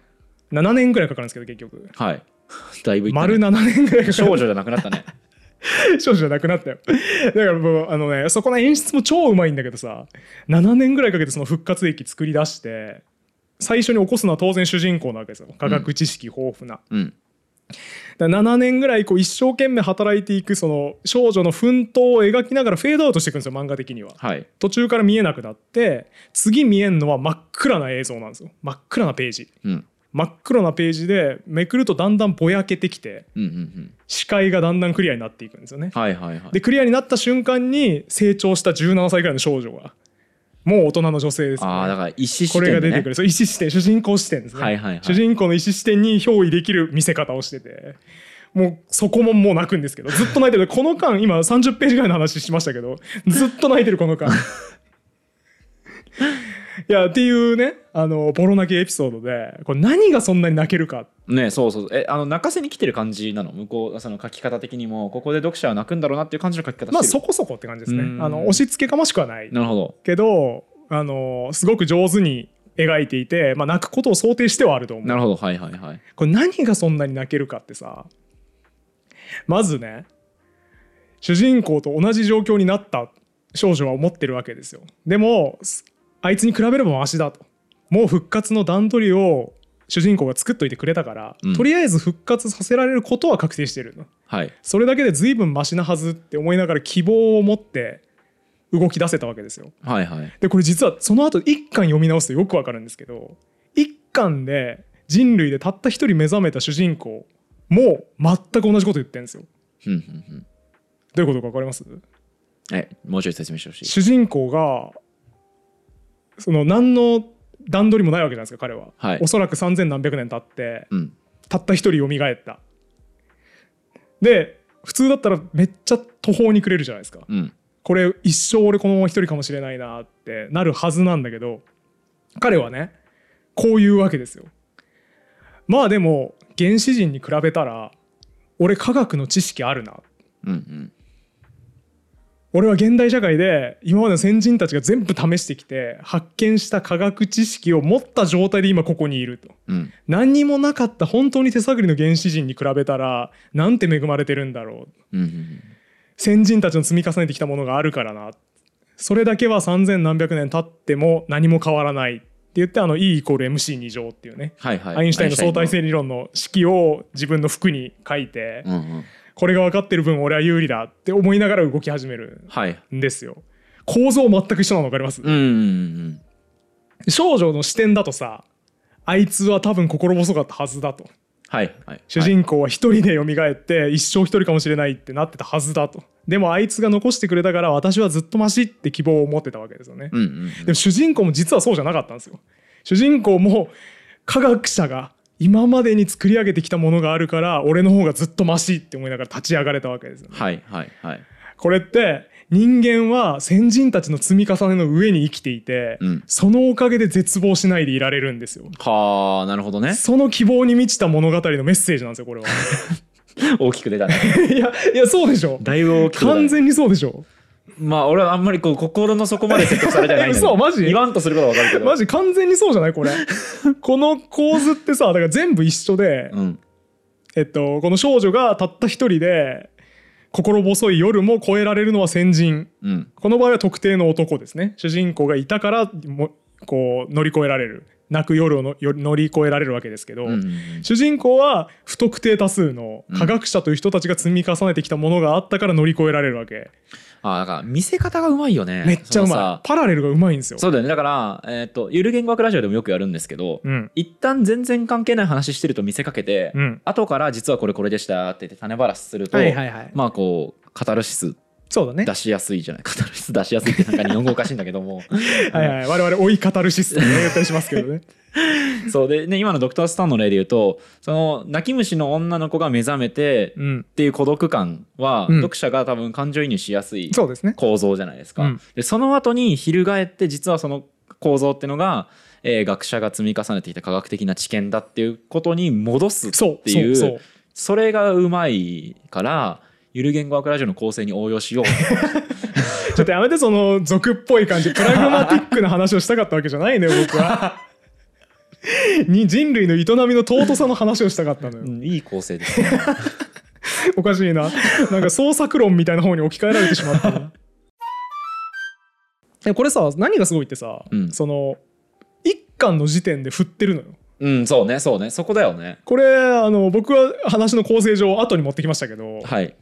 [SPEAKER 1] 7年ぐらいかかるんですけど結局。
[SPEAKER 2] はい。だいぶね。
[SPEAKER 1] 丸7年ぐらいかかる。
[SPEAKER 2] 少女じゃなくなったね。
[SPEAKER 1] 少女じゃなくなったよ。だからもうあのねそこの演出も超うまいんだけどさ7年ぐらいかけてその復活劇作り出して最初に起こすのは当然主人公なわけですよ。科学知識豊富な、
[SPEAKER 2] うん。
[SPEAKER 1] だから7年ぐらいこう一生懸命働いていくその少女の奮闘を描きながらフェードアウトしていくんですよ漫画的には。
[SPEAKER 2] はい。
[SPEAKER 1] 途中から見えなくなって次見えんのは真っ暗な映像なんですよ。真っ暗なページ。
[SPEAKER 2] うん。
[SPEAKER 1] 真っ黒なページでめくるとだんだんぼやけてきて
[SPEAKER 2] うんうんうん。
[SPEAKER 1] 視界がだんだんクリアになっていくんですよね。
[SPEAKER 2] はいはいはい。
[SPEAKER 1] でクリアになった瞬間に成長した17歳ぐらいの少女がもう大人の女性ですよね。
[SPEAKER 2] ああだから一視視
[SPEAKER 1] これ
[SPEAKER 2] 点でね
[SPEAKER 1] が出てくる。そう意思視点主人公視点ですね、
[SPEAKER 2] はいはいはい。
[SPEAKER 1] 主人公の意思視点に憑依できる見せ方をしてて。もうそこももう泣くんですけど。ずっと泣いてる。この間今30ページぐらいの話しましたけど。ずっと泣いてるこの間いやっていうねあのボロ泣きエピソードでこれ何がそんなに泣けるか。
[SPEAKER 2] ねそうそうえあの泣かせに来てる感じなの？向こうその書き方的にも。ここで読者は泣くんだろうなっていう感じの書き方
[SPEAKER 1] まあそこそこって感じですね。
[SPEAKER 2] うん。
[SPEAKER 1] あの押し付けがましくはない。
[SPEAKER 2] なるほど。
[SPEAKER 1] けどあのすごく上手に描いていて、まあ、泣くことを想定してはあると思う。
[SPEAKER 2] なるほど。はいはいはい。
[SPEAKER 1] これ何がそんなに泣けるかってさ。まずね主人公と同じ状況になった少女は思ってるわけですよ。でもすあいつに比べればマシだと。もう復活の段取りを主人公が作っといてくれたから、
[SPEAKER 2] うん。
[SPEAKER 1] とりあえず復活させられることは確定してるの。
[SPEAKER 2] はい。
[SPEAKER 1] それだけで随分マシなはずって思いながら希望を持って動き出せたわけですよ。
[SPEAKER 2] はいはい。
[SPEAKER 1] でこれ実はその後一巻読み直すとよくわかるんですけど一巻で人類でたった一人目覚めた主人公も全く同じこと言ってるんですよ。
[SPEAKER 2] ふんふんふん。
[SPEAKER 1] どういうことかわかります？
[SPEAKER 2] えもうちょい説明してほしい。
[SPEAKER 1] 主人公がその何の段取りもないわけじゃないですか彼は、
[SPEAKER 2] はい。
[SPEAKER 1] おそらく3,000何百年経って
[SPEAKER 2] うん。
[SPEAKER 1] たった一人蘇った。で普通だったらめっちゃ途方に暮れるじゃないですか。
[SPEAKER 2] うん。
[SPEAKER 1] これ一生俺このまま一人かもしれないなってなるはずなんだけど彼はねこういうわけですよ。まあでも原始人に比べたら俺科学の知識あるな。
[SPEAKER 2] うんうん
[SPEAKER 1] 俺は現代社会で今までの先人たちが全部試してきて発見した科学知識を持った状態で今ここにいると。
[SPEAKER 2] うん。
[SPEAKER 1] 何にもなかった本当に手探りの原始人に比べたらなんて恵まれてるんだろう。
[SPEAKER 2] うんうん
[SPEAKER 1] 先人たちの積み重ねてきたものがあるからな。それだけは3,000何百年経っても何も変わらない。って言ってあの E イコール MC2 乗っていうね、
[SPEAKER 2] はいはい。
[SPEAKER 1] アインシュタインの相対
[SPEAKER 2] ア
[SPEAKER 1] 性理論の式を自分の服に書いて、
[SPEAKER 2] うんうん
[SPEAKER 1] これが分かってる分俺は有利だって思いながら動き始める
[SPEAKER 2] はい
[SPEAKER 1] んですよ。構造全く一緒なの分かります、
[SPEAKER 2] うんうんうん
[SPEAKER 1] 少女の視点だとさあいつは多分心細かったはずだと。
[SPEAKER 2] はいはい。
[SPEAKER 1] 主人公は一人で蘇って一生一人かもしれないってなってたはずだと。でもあいつが残してくれたから私はずっとマシって希望を持ってたわけですよね、
[SPEAKER 2] うんうん。
[SPEAKER 1] でも主人公も実はそうじゃなかったんですよ。主人公も科学者が今までに作り上げてきたものがあるから俺の方がずっとマシって思いながら立ち上がれたわけですよね。
[SPEAKER 2] はいはいはい。
[SPEAKER 1] これって人間は先人たちの積み重ねの上に生きていて、
[SPEAKER 2] うん。
[SPEAKER 1] そのおかげで絶望しないでいられるんですよ。
[SPEAKER 2] はあなるほどね。
[SPEAKER 1] その希望に満ちた物語のメッセージなんですよこれは。
[SPEAKER 2] 大きく出たね。
[SPEAKER 1] いやいやそうでしょ。
[SPEAKER 2] だいぶ大きく
[SPEAKER 1] 完全にそうでしょ
[SPEAKER 2] まあ俺はあんまりこう心の底まで説得されてないんだけど
[SPEAKER 1] 嘘マジ？
[SPEAKER 2] 言わんとすることは分かるけど。
[SPEAKER 1] マジ完全にそうじゃない？これ。この構図ってさだから全部一緒で、
[SPEAKER 2] うん。
[SPEAKER 1] えっと、この少女がたった一人で心細い夜も超えられるのは先人。
[SPEAKER 2] うん。
[SPEAKER 1] この場合は特定の男ですね。主人公がいたからもこう乗り越えられる泣く夜をのよ乗り越えられるわけですけど、
[SPEAKER 2] うん
[SPEAKER 1] 主人公は不特定多数の科学者という人たちが積み重ねてきたものがあったから乗り越えられるわけ、
[SPEAKER 2] ああだから見せ方がうまいよね。
[SPEAKER 1] めっちゃうまい。パラレルがうまいんですよ。
[SPEAKER 2] そうだよね。だから、えっとゆる言語学ラジオでもよくやるんですけど、
[SPEAKER 1] うん。
[SPEAKER 2] 一旦全然関係ない話してると見せかけて、
[SPEAKER 1] うん。
[SPEAKER 2] 後から実はこれこれでしたって言って種ばらしすると、
[SPEAKER 1] はいはいはい。
[SPEAKER 2] まあこうカタルシス
[SPEAKER 1] そうだね。
[SPEAKER 2] 出しやすいじゃない。カタルシス出しやすいってなんか日本語おかしいんだけども。
[SPEAKER 1] はいはい。我々追いカタルシスって言ったりしますけどね。
[SPEAKER 2] そうでね今のドクタースタンの例で言うとその泣き虫の女の子が目覚めて
[SPEAKER 1] うん。
[SPEAKER 2] っていう孤独感は、
[SPEAKER 1] うん。
[SPEAKER 2] 読者が多分感情移入しやすい構造じゃないですか。
[SPEAKER 1] うん。
[SPEAKER 2] でその後に翻って実はその構造っていうのが、えー学者が積み重ねてきた科学的な知見だっていうことに戻すっていう。
[SPEAKER 1] そ
[SPEAKER 2] れがうまいからゆる言語学ラジオの構成に応用しよう。
[SPEAKER 1] ちょっとやめてその俗っぽい感じ。プラグマティックな話をしたかったわけじゃないのよ僕は。に人類の営みの尊さの話をしたかったのよ。
[SPEAKER 2] うんいい構成ですね。
[SPEAKER 1] おかしいな。なんか創作論みたいな方に置き換えられてしまったこれさ何がすごいってさ、
[SPEAKER 2] うん。
[SPEAKER 1] その一巻の時点で振ってるのよ。
[SPEAKER 2] うんそうねそうね。そこだよね。
[SPEAKER 1] これあの僕は話の構成上後に持ってきましたけど、
[SPEAKER 2] はい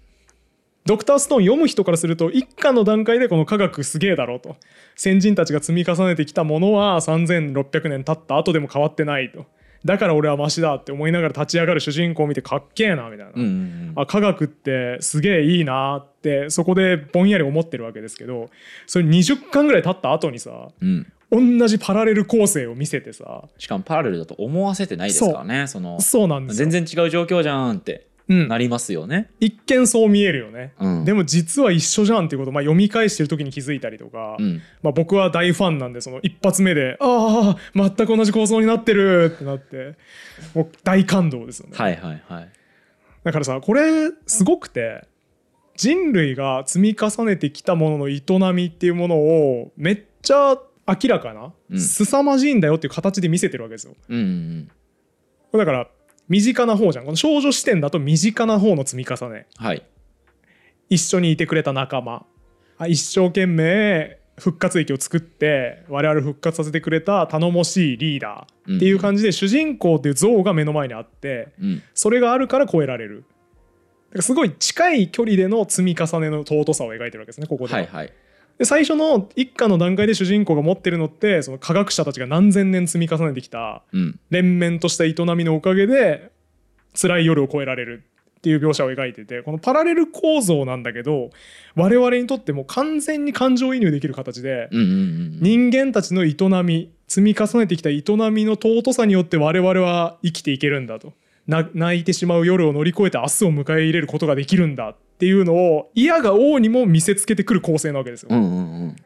[SPEAKER 1] ドクターストーン読む人からすると一巻の段階でこの科学すげえだろうと。先人たちが積み重ねてきたものは3600年経った後でも変わってないと。だから俺はマシだって思いながら立ち上がる主人公を見てかっけえなみたいな、
[SPEAKER 2] うんうんうん。
[SPEAKER 1] あ科学ってすげえいいなってそこでぼんやり思ってるわけですけどそれ20巻ぐらい経った後にさ
[SPEAKER 2] うん。
[SPEAKER 1] 同じパラレル構成を見せてさ。
[SPEAKER 2] しかもパラレルだと思わせてないですからねその
[SPEAKER 1] そうなんですよ。
[SPEAKER 2] 全然違う状況じゃんって。
[SPEAKER 1] うん
[SPEAKER 2] なりますよね、
[SPEAKER 1] 一見そう見えるよね、
[SPEAKER 2] うん。
[SPEAKER 1] でも実は一緒じゃんっていうことを、まあ、読み返してる時に気づいたりとか、
[SPEAKER 2] うん。
[SPEAKER 1] まあ、僕は大ファンなんでその一発目で「ああ全く同じ構造になってる!」ってなってもう大感動ですよね、
[SPEAKER 2] はいはいはい。
[SPEAKER 1] だからさこれすごくて人類が積み重ねてきたものの営みっていうものをめっちゃ明らかな、
[SPEAKER 2] うん。
[SPEAKER 1] 凄まじいんだよっていう形で見せてるわけですよ。
[SPEAKER 2] うんうん
[SPEAKER 1] これだから身近な方じゃん。この少女視点だと身近な方の積み重ね。
[SPEAKER 2] はい。
[SPEAKER 1] 一緒にいてくれた仲間。あ一生懸命復活劇を作って我々復活させてくれた頼もしいリーダーっていう感じで主人公っていう像が目の前にあって
[SPEAKER 2] うん。
[SPEAKER 1] それがあるから超えられる。だからすごい近い距離での積み重ねの尊さを描いてるわけですねここでは、
[SPEAKER 2] はいはい
[SPEAKER 1] で最初の一家の段階で主人公が持ってるのってその科学者たちが何千年積み重ねてきた
[SPEAKER 2] うん。
[SPEAKER 1] 連綿とした営みのおかげで辛い夜を越えられるっていう描写を描いててこのパラレル構造なんだけど我々にとっても完全に感情移入できる形で人間たちの営み積み重ねてきた営みの尊さによって我々は生きていけるんだと。な泣いてしまう夜を乗り越えて明日を迎え入れることができるんだっていうのを嫌が王にも見せつけてくる構成なわけですよ。
[SPEAKER 2] うんうんうん。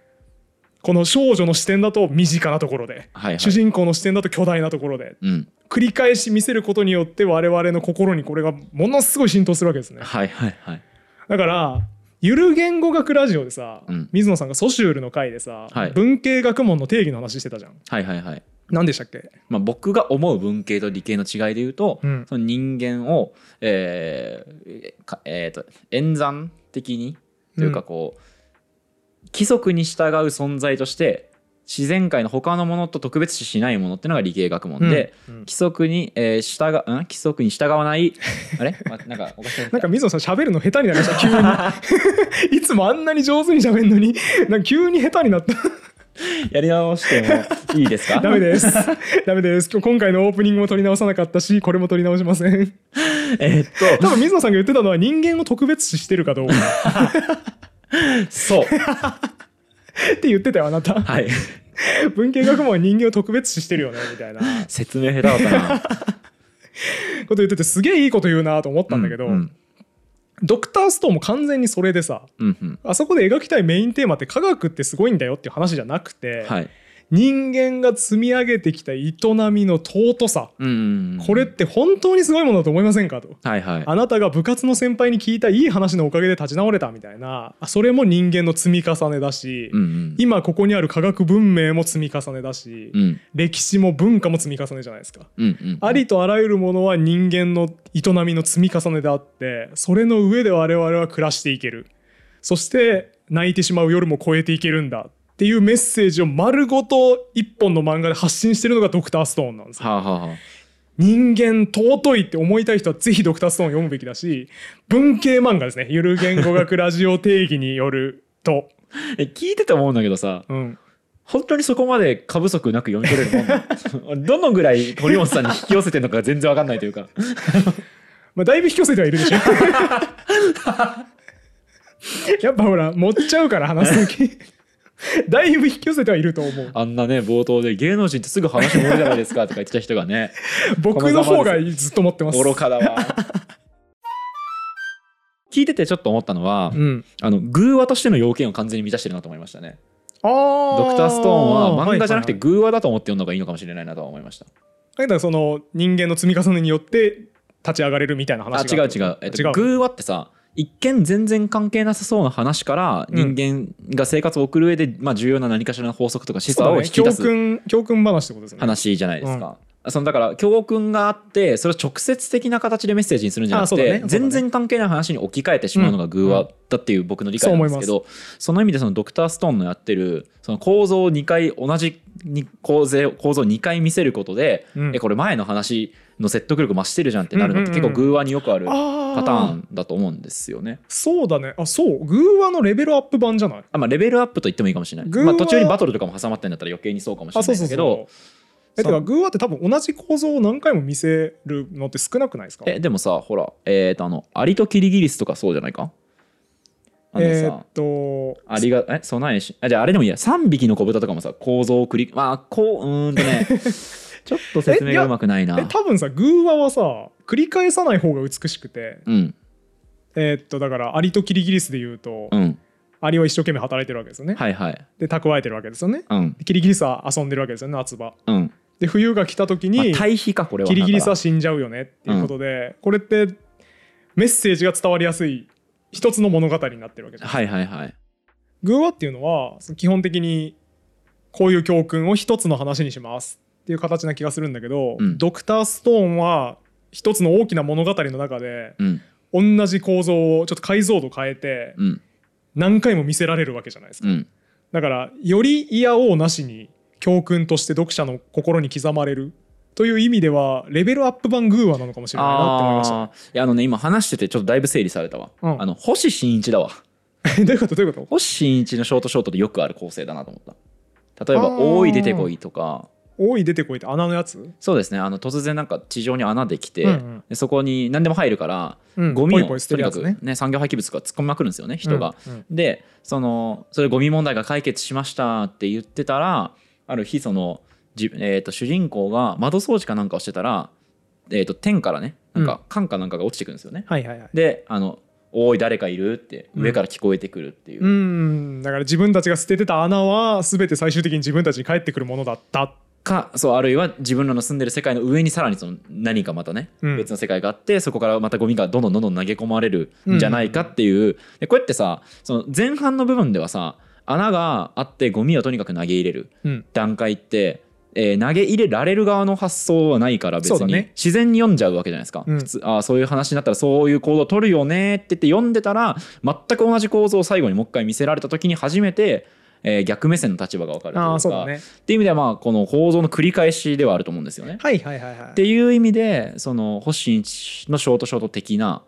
[SPEAKER 1] この少女の視点だと身近なところで、
[SPEAKER 2] はいはい。
[SPEAKER 1] 主人公の視点だと巨大なところで
[SPEAKER 2] うん。
[SPEAKER 1] 繰り返し見せることによって我々の心にこれがものすごい浸透するわけですね。
[SPEAKER 2] はいはいはい。
[SPEAKER 1] だからゆる言語学ラジオでさ、
[SPEAKER 2] うん。
[SPEAKER 1] 水野さんがソシュールの回でさ、
[SPEAKER 2] はい。
[SPEAKER 1] 文系学問の定義の話してたじゃん。
[SPEAKER 2] はいはいはい
[SPEAKER 1] 何でしたっけ？
[SPEAKER 2] まあ、僕が思う文系と理系の違いで言うと、
[SPEAKER 1] うん。
[SPEAKER 2] その人間を、えーかえーと演算的にというかこう、規則に従う存在として自然界の他のものと特別視しないものっていうのが理系学問で、
[SPEAKER 1] うん。うん。
[SPEAKER 2] 規則に、えー従うん？規則に従わない？あれ、ま、なんかおかしい。
[SPEAKER 1] なんか水野さん喋るの下手になりました。急に。いつもあんなに上手に喋るのに。なんか急に下手になった
[SPEAKER 2] やり直してもいいですか？
[SPEAKER 1] ダメです。ダメです。今回のオープニングも撮り直さなかったしこれも撮り直しません。
[SPEAKER 2] えーっと。
[SPEAKER 1] 多分水野さんが言ってたのは人間を特別視してるかどうか。
[SPEAKER 2] そう。
[SPEAKER 1] って言ってたよあなた。
[SPEAKER 2] はい。
[SPEAKER 1] 文系学問は人間を特別視してるよねみたいな。
[SPEAKER 2] 説明下手だったな。
[SPEAKER 1] こと言っててすげえいいこと言うなと思ったんだけど、
[SPEAKER 2] うん
[SPEAKER 1] ドクターストーンも完全にそれでさ
[SPEAKER 2] うんうん。
[SPEAKER 1] あそこで描きたいメインテーマって科学ってすごいんだよっていう話じゃなくて、
[SPEAKER 2] はい
[SPEAKER 1] 人間が積み上げてきた営みの尊さ。これって本当にすごいものだと思いませんかと。
[SPEAKER 2] はいはい。
[SPEAKER 1] あなたが部活の先輩に聞いたいい話のおかげで立ち直れたみたいな。あそれも人間の積み重ねだし、
[SPEAKER 2] うんうん。
[SPEAKER 1] 今ここにある科学文明も積み重ねだし、
[SPEAKER 2] うん。
[SPEAKER 1] 歴史も文化も積み重ねじゃないですか。
[SPEAKER 2] うんうん。
[SPEAKER 1] ありとあらゆるものは人間の営みの積み重ねであってそれの上で我々は暮らしていける。そして泣いてしまう夜も超えていけるんだっていうメッセージを丸ごと一本の漫画で発信してるのがドクターストーンなんですよ。
[SPEAKER 2] はあはあはあ。
[SPEAKER 1] 人間尊いって思いたい人はぜひドクターストーンを読むべきだし文系漫画ですね。ゆる言語学ラジオ定義によると、
[SPEAKER 2] え聞いてて思うんだけどさ
[SPEAKER 1] うん、
[SPEAKER 2] 本当にそこまで過不足なく読み取れるもん どのぐらい堀本さんに引き寄せてるのか全然わかんないというか。
[SPEAKER 1] まあ、だいぶ引き寄せてはいるでしょ。やっぱほら持っちゃうから話す時 だいぶ引き寄せてはいると思う。
[SPEAKER 2] あんなね冒頭で芸能人ってすぐ話盛るじゃないですかとか言ってた人がね。
[SPEAKER 1] 僕の方がずっと持ってます。
[SPEAKER 2] 愚かだわ。聞いててちょっと思ったのは、
[SPEAKER 1] うん、
[SPEAKER 2] あの偶話としての要件を完全に満たしてるなと思いましたね。ドクターストーンは漫画じゃなくて
[SPEAKER 1] はいはい
[SPEAKER 2] 偶話だと思って読んだ方がいいのかもしれないなとは思いました。
[SPEAKER 1] はいだからその人間の積み重ねによって立ち上がれるみたいな
[SPEAKER 2] あ
[SPEAKER 1] 話が。
[SPEAKER 2] 違う違う、えっと、
[SPEAKER 1] 違う。
[SPEAKER 2] 偶話ってさ一見全然関係なさそうな話から人間が生活を送る上で、まあ、重要な何かしらの法則とか思
[SPEAKER 1] そうだね。教
[SPEAKER 2] 想を引き出す
[SPEAKER 1] 訓教訓話ってことですね。
[SPEAKER 2] 話じゃないですか。そのだから教訓があってそれを直接的な形でメッセージにするんじゃなくて、
[SPEAKER 1] ね。ね。
[SPEAKER 2] 全然関係ない話に置き換えてしまうのがグーワだっていう僕の理解なんですけど、その意味でそのドクターストーンのやってるその構造を2回同じに構造構造を2回見せることで、
[SPEAKER 1] うん。
[SPEAKER 2] えこれ前の話の説得力増してるじゃんってなるのって結構グーワによくあるパ
[SPEAKER 1] あ
[SPEAKER 2] ターンだと思うんですよね。
[SPEAKER 1] そうだね。あそう。グーワのレベルアップ版じゃない？
[SPEAKER 2] あまあ、レベルアップと言ってもいいかもしれない、まあ、途中にバトルとかも挟まってんだったら余計にそうかもしれ
[SPEAKER 1] あ
[SPEAKER 2] ないけど。
[SPEAKER 1] そうそうそう。えてかグーワって多分同じ構造を何回も見せるのって少なくないですか？
[SPEAKER 2] えでもさほらえっ、とあのアリとキリギリスとかそうじゃないか？あのさ、
[SPEAKER 1] えーっと
[SPEAKER 2] ありがえ備えしあじゃああれでもいいや。3匹の子豚とかもさ構造を繰りまあこううーんとね ちょっと説明がうまくないな。
[SPEAKER 1] え多分さグーワはさ繰り返さない方が美しくて。
[SPEAKER 2] うん。
[SPEAKER 1] えーっとだからアリとキリギリスで言うと、
[SPEAKER 2] うん。
[SPEAKER 1] アリは一生懸命働いてるわけですよね、
[SPEAKER 2] はいはい。
[SPEAKER 1] で蓄えてるわけですよね。
[SPEAKER 2] うん。
[SPEAKER 1] でキリギリスは遊んでるわけですよね夏場。
[SPEAKER 2] うん。
[SPEAKER 1] で冬が来た時
[SPEAKER 2] まあ
[SPEAKER 1] に、
[SPEAKER 2] 対比かこれは。
[SPEAKER 1] キリギリスは死んじゃうよねっていうことで、これってメッセージが伝わりやすい一つの物語になってるわけじゃ
[SPEAKER 2] ら
[SPEAKER 1] ん、
[SPEAKER 2] はいはいはい。
[SPEAKER 1] グーワっていうのは基本的にこういう教訓を一つの話にしますっていう形な気がするんだけど、
[SPEAKER 2] うん。
[SPEAKER 1] ドクターストーンは一つの大きな物語の中で
[SPEAKER 2] うん。
[SPEAKER 1] 同じ構造をちょっと解像度変えて
[SPEAKER 2] うん。
[SPEAKER 1] 何回も見せられるわけじゃないですか、
[SPEAKER 2] うん。
[SPEAKER 1] だからより嫌おうなしに教訓として読者の心に刻まれるという意味ではレベルアップ版グーワなのかもしれないなって思いました。
[SPEAKER 2] いやあのね今話しててちょっとだいぶ整理されたわ、
[SPEAKER 1] うん。
[SPEAKER 2] あの星新一だわ。
[SPEAKER 1] どういうこと？どういうこと？
[SPEAKER 2] 星新一のショートショートでよくある構成だなと思った。例えば「
[SPEAKER 1] あー。
[SPEAKER 2] おい出てこい」とか
[SPEAKER 1] 多い出てこいって穴のやつ、
[SPEAKER 2] そうですねあの突然なんか地上に穴できて、
[SPEAKER 1] うんうん
[SPEAKER 2] でそこに何でも入るから、
[SPEAKER 1] うん
[SPEAKER 2] ゴミをとにかく
[SPEAKER 1] ね
[SPEAKER 2] ね産業廃棄物が突っ込みまくるんですよね人が。
[SPEAKER 1] うんうん
[SPEAKER 2] でそのそれゴミ問題が解決しましたって言ってたらある日そのじ、えー、と主人公が窓掃除かなんかをしてたら、えー、と天からねなんか缶かなんかが落ちてくるんですよね。
[SPEAKER 1] はいはいはい
[SPEAKER 2] であの「おい誰かいる?」って上から聞こえてくるっていう。
[SPEAKER 1] うんだから自分たちが捨ててた穴は全て最終的に自分たちに返ってくるものだった
[SPEAKER 2] かそうあるいは自分らの住んでる世界の上にさらにその何かまたね、
[SPEAKER 1] うん。
[SPEAKER 2] 別の世界があってそこからまたゴミがどんどんどんどん投げ込まれるんじゃないかっていう、でこうやってさその前半の部分ではさ穴があってゴミをとにかく投げ入れる
[SPEAKER 1] うん。
[SPEAKER 2] 段階って、えー投げ入れられる側の発想はないから別に、自然に読んじゃうわけじゃないですか、
[SPEAKER 1] うん。
[SPEAKER 2] 普通あーそういう話になったらそういう行動を取るよねって言って読んでたら全く同じ構造を最後にもう一回見せられた時に初めて、えー逆目線の立場が分かるというか。
[SPEAKER 1] ね。
[SPEAKER 2] っていう意味ではまあこの構造の繰り返しではあると思うんですよね。
[SPEAKER 1] はいはいはいはい。
[SPEAKER 2] っていう意味でその星新一のショートショート的な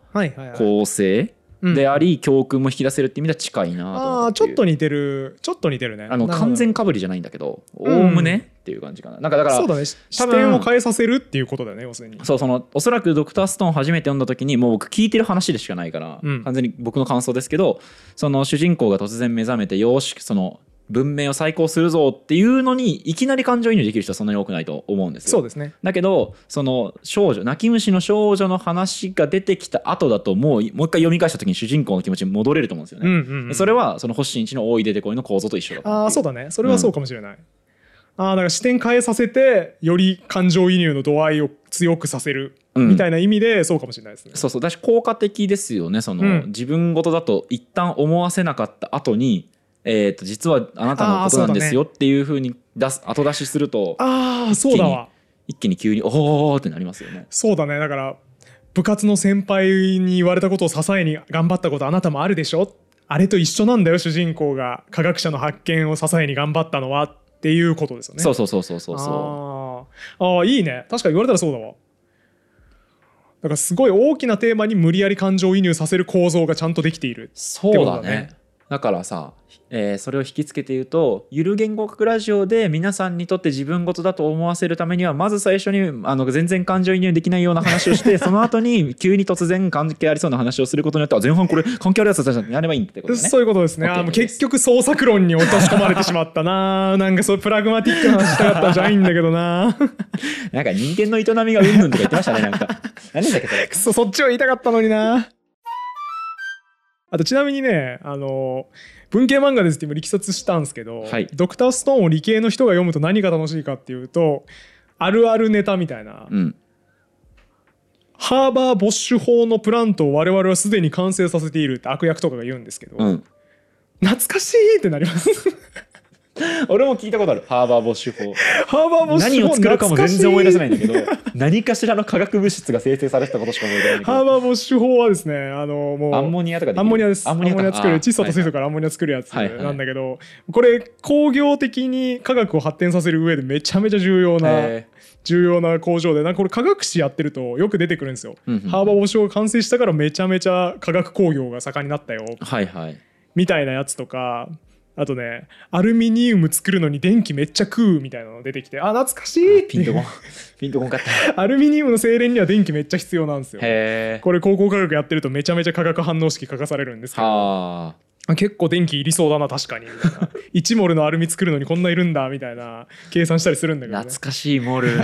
[SPEAKER 2] 構成
[SPEAKER 1] うん
[SPEAKER 2] であり、教訓も引き出せるって意味では近いなと
[SPEAKER 1] あちょっと似てる。ちょっと似てるね。
[SPEAKER 2] あの完全かぶりじゃないんだけどお
[SPEAKER 1] うん。
[SPEAKER 2] おむね？っていう感じかな。なんかだから
[SPEAKER 1] そうだね。し視点を変えさせるっていうことだよね要するに。
[SPEAKER 2] そうそのおそらく「ドクターストーン」初めて読んだ時にもう僕聞いてる話でしかないから、
[SPEAKER 1] うん。
[SPEAKER 2] 完全に僕の感想ですけどその主人公が突然目覚めてよーしその文明を再興するぞっていうのにいきなり感情移入できる人はそんなに多くないと思うんですよ。
[SPEAKER 1] そうですね。
[SPEAKER 2] だけどその少女泣き虫の少女の話が出てきた後だともうもう一回読み返した時に主人公の気持ちに戻れると思うんですよね。
[SPEAKER 1] うんうん、うん、
[SPEAKER 2] それはその星新一の「大い出てこい」の構造と一緒だ。
[SPEAKER 1] ああそうだね。それはそうかもしれない、ああだから視点変えさせてより感情移入の度合いを強くさせる
[SPEAKER 2] うん。
[SPEAKER 1] みたいな意味でそうかもしれないですね、
[SPEAKER 2] そうそう。だし効果的ですよね。その、
[SPEAKER 1] うん。
[SPEAKER 2] 自分事だと一旦思わせなかった後にえー、と実はあなたのことなんですよっていうふうに出す後出しすると
[SPEAKER 1] ああそうだわ。
[SPEAKER 2] 一気に急に「おお!」ってなりますよね。
[SPEAKER 1] そうだね。だから部活の先輩に言われたことを支えに頑張ったことあなたもあるでしょ？あれと一緒なんだよ主人公が科学者の発見を支えに頑張ったのはっていうことですよね。
[SPEAKER 2] そうそうそうそうそうそ
[SPEAKER 1] あー。あーいいね。確かに言われたらそうだわ。だからすごい大きなテーマに無理やり感情移入させる構造がちゃんとできている
[SPEAKER 2] うそうだね。
[SPEAKER 1] と
[SPEAKER 2] だからさ、えーそれを引きつけて言うとゆる言語学ラジオで皆さんにとって自分事だと思わせるためにはまず最初にあの全然感情移入できないような話をして その後に急に突然関係ありそうな話をすることによっては前半これ 関係あるやつだじゃんってやればいいってことだね
[SPEAKER 1] そういうことですね。
[SPEAKER 2] OK
[SPEAKER 1] あーもう結局創作論に落とし込まれてしまったな。なんかそうプラグマティックな話したかったんじゃないんだけどな。
[SPEAKER 2] なんか人間の営みがうんぬんとか言ってましたねなんか何だっけそれ
[SPEAKER 1] そっちを言いたかったのにな。あとちなみにね、あの文系漫画ですって今力説したんですけど、
[SPEAKER 2] はい。
[SPEAKER 1] ドクターストーンを理系の人が読むと何が楽しいかっていうと、あるあるネタみたいな、
[SPEAKER 2] うん。
[SPEAKER 1] ハーバー・ボッシュ法のプラントを我々はすでに完成させているって悪役とかが言うんですけど、
[SPEAKER 2] うん。
[SPEAKER 1] 懐かしいってなります。
[SPEAKER 2] 俺も聞いたことある。ハーバーボッシュ法。
[SPEAKER 1] ハーバーボッシュ
[SPEAKER 2] 何を作るかも全然思い出せない
[SPEAKER 1] い
[SPEAKER 2] んだけど何かしらの化学物質が生成されてたことしか覚えてないんだけど。
[SPEAKER 1] ハーバーボッシュ法はですねあのもう
[SPEAKER 2] アンモニアとか
[SPEAKER 1] アンモニアです。アンモ
[SPEAKER 2] ニア
[SPEAKER 1] 作る。
[SPEAKER 2] あ
[SPEAKER 1] 窒素と水素
[SPEAKER 2] はい
[SPEAKER 1] からアンモニア作るやつ
[SPEAKER 2] はいはい
[SPEAKER 1] なんだけど、これ工業的に科学を発展させる上でめちゃめちゃ重要な
[SPEAKER 2] へ
[SPEAKER 1] 重要な工場でなんかこれ科学史やってるとよく出てくるんですよ。
[SPEAKER 2] うんうん。
[SPEAKER 1] ハーバーボッシュ法が完成したからめちゃめちゃ化学工業が盛んになったよ。
[SPEAKER 2] はいはい。
[SPEAKER 1] みたいなやつとか。あとねアルミニウム作るのに電気めっちゃ食うみたいなの出てきてあ懐かしい
[SPEAKER 2] ピンとこん。ピンとこんかった。
[SPEAKER 1] アルミニウムの精錬には電気めっちゃ必要なんですよ。これ高校科学やってるとめちゃめちゃ化学反応式書かされるんですけど
[SPEAKER 2] は
[SPEAKER 1] あ。結構電気いりそうだな確かにみたいな。1モルのアルミ作るのにこんないるんだみたいな計算したりするんだ
[SPEAKER 2] あ
[SPEAKER 1] けど、ね、
[SPEAKER 2] 懐かしいモル。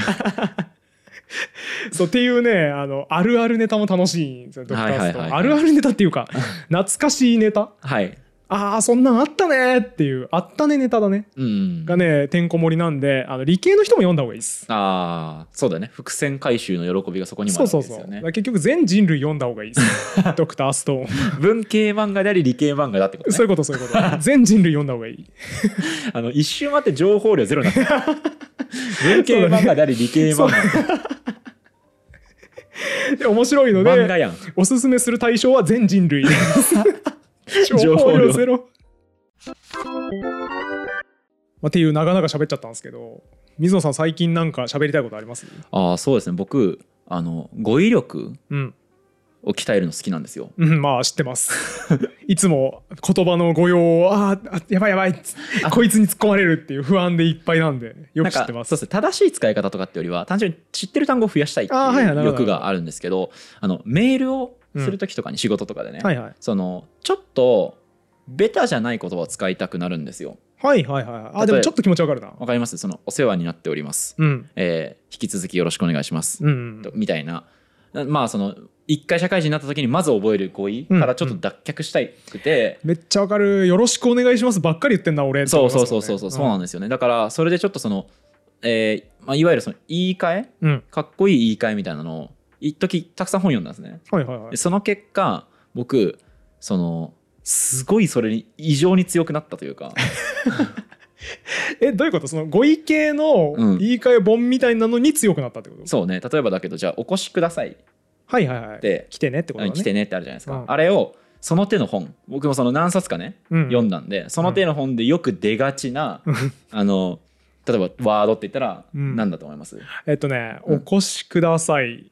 [SPEAKER 1] そうっていうねあのあるあるネタも楽しいんですよドクタースト
[SPEAKER 2] い。
[SPEAKER 1] あるあるネタっていうか懐かしいネタ？
[SPEAKER 2] はい
[SPEAKER 1] あーそんなんあったねっていうあったねネタだね。
[SPEAKER 2] うん。
[SPEAKER 1] がねてんこ盛りなんであの理系の人も読んだ方がいいです。
[SPEAKER 2] ああそうだね。伏線回収の喜びがそこにもあ
[SPEAKER 1] そうそうそう、
[SPEAKER 2] るわけですよね。
[SPEAKER 1] だから結局全人類読んだ方がいいです。ドクターストーン。
[SPEAKER 2] 文系漫画であり理系漫画だってことね。
[SPEAKER 1] そういうことそういうこと。全人類読んだ方がいい。
[SPEAKER 2] あの一周待って情報量ゼロになってる文系漫画であり理系漫画。
[SPEAKER 1] で面白いのでおすすめする対象は全人類。情
[SPEAKER 2] 情報量。
[SPEAKER 1] ゼロ。まあ、っていう長々喋っちゃったんですけど水野さん最近なんか喋りたいことあります？
[SPEAKER 2] ああそうですね。僕あの語彙力
[SPEAKER 1] うん、
[SPEAKER 2] を鍛えるの好きなんですよ。
[SPEAKER 1] うん、まあ知ってます。いつも言葉の誤用をあーあやばいやばい。こいつに突っ込まれるっていう不安でいっぱいなんでよく知ってます。
[SPEAKER 2] そうですね。正しい使い方とかってよりは単純に知ってる単語を増やしたいって
[SPEAKER 1] いはい
[SPEAKER 2] いう欲があるんですけどあのメールをする時とかに仕事とかでね、
[SPEAKER 1] はいはい。
[SPEAKER 2] そのちょっとベタじゃない言葉を使いたくなるんですよ。
[SPEAKER 1] はいはいはいあでもちょっと気持ちわかるな。
[SPEAKER 2] わかります？そのお世話になっております、
[SPEAKER 1] うん。
[SPEAKER 2] えー引き続きよろしくお願いします、
[SPEAKER 1] うん
[SPEAKER 2] とみたいな。まあその一回社会人になった時にまず覚える語彙からちょっと脱却したいくて、
[SPEAKER 1] めっちゃわかる。よろしくお願いしますばっかり言ってんな俺って
[SPEAKER 2] そうそうそうそうそうそうなんですよね。だからそれでちょっとその、えーまあ、いわゆるその言い換え？
[SPEAKER 1] うん。
[SPEAKER 2] かっこいい言い換えみたいなのを一時たくさん本読んだんですね。
[SPEAKER 1] はいはいはい。
[SPEAKER 2] でその結果僕そのすごいそれに異常に強くなったというか。
[SPEAKER 1] えどういうこと？その語彙系の
[SPEAKER 2] うん。
[SPEAKER 1] 言い換え本みたいなのに強くなったってこと、
[SPEAKER 2] そうね。例えばだけどじゃあ「お越しください」
[SPEAKER 1] はいはいはい。
[SPEAKER 2] で
[SPEAKER 1] 来てねってことだね。
[SPEAKER 2] 来てねってあるじゃないですか、
[SPEAKER 1] うん。
[SPEAKER 2] あれをその手の本。僕もその何冊かね、
[SPEAKER 1] うん。
[SPEAKER 2] 読んだんでその手の本でよく出がちな、あの例えばワードって言ったら
[SPEAKER 1] うん。
[SPEAKER 2] 何だと思います、
[SPEAKER 1] えっとね、
[SPEAKER 2] うん。
[SPEAKER 1] お越しください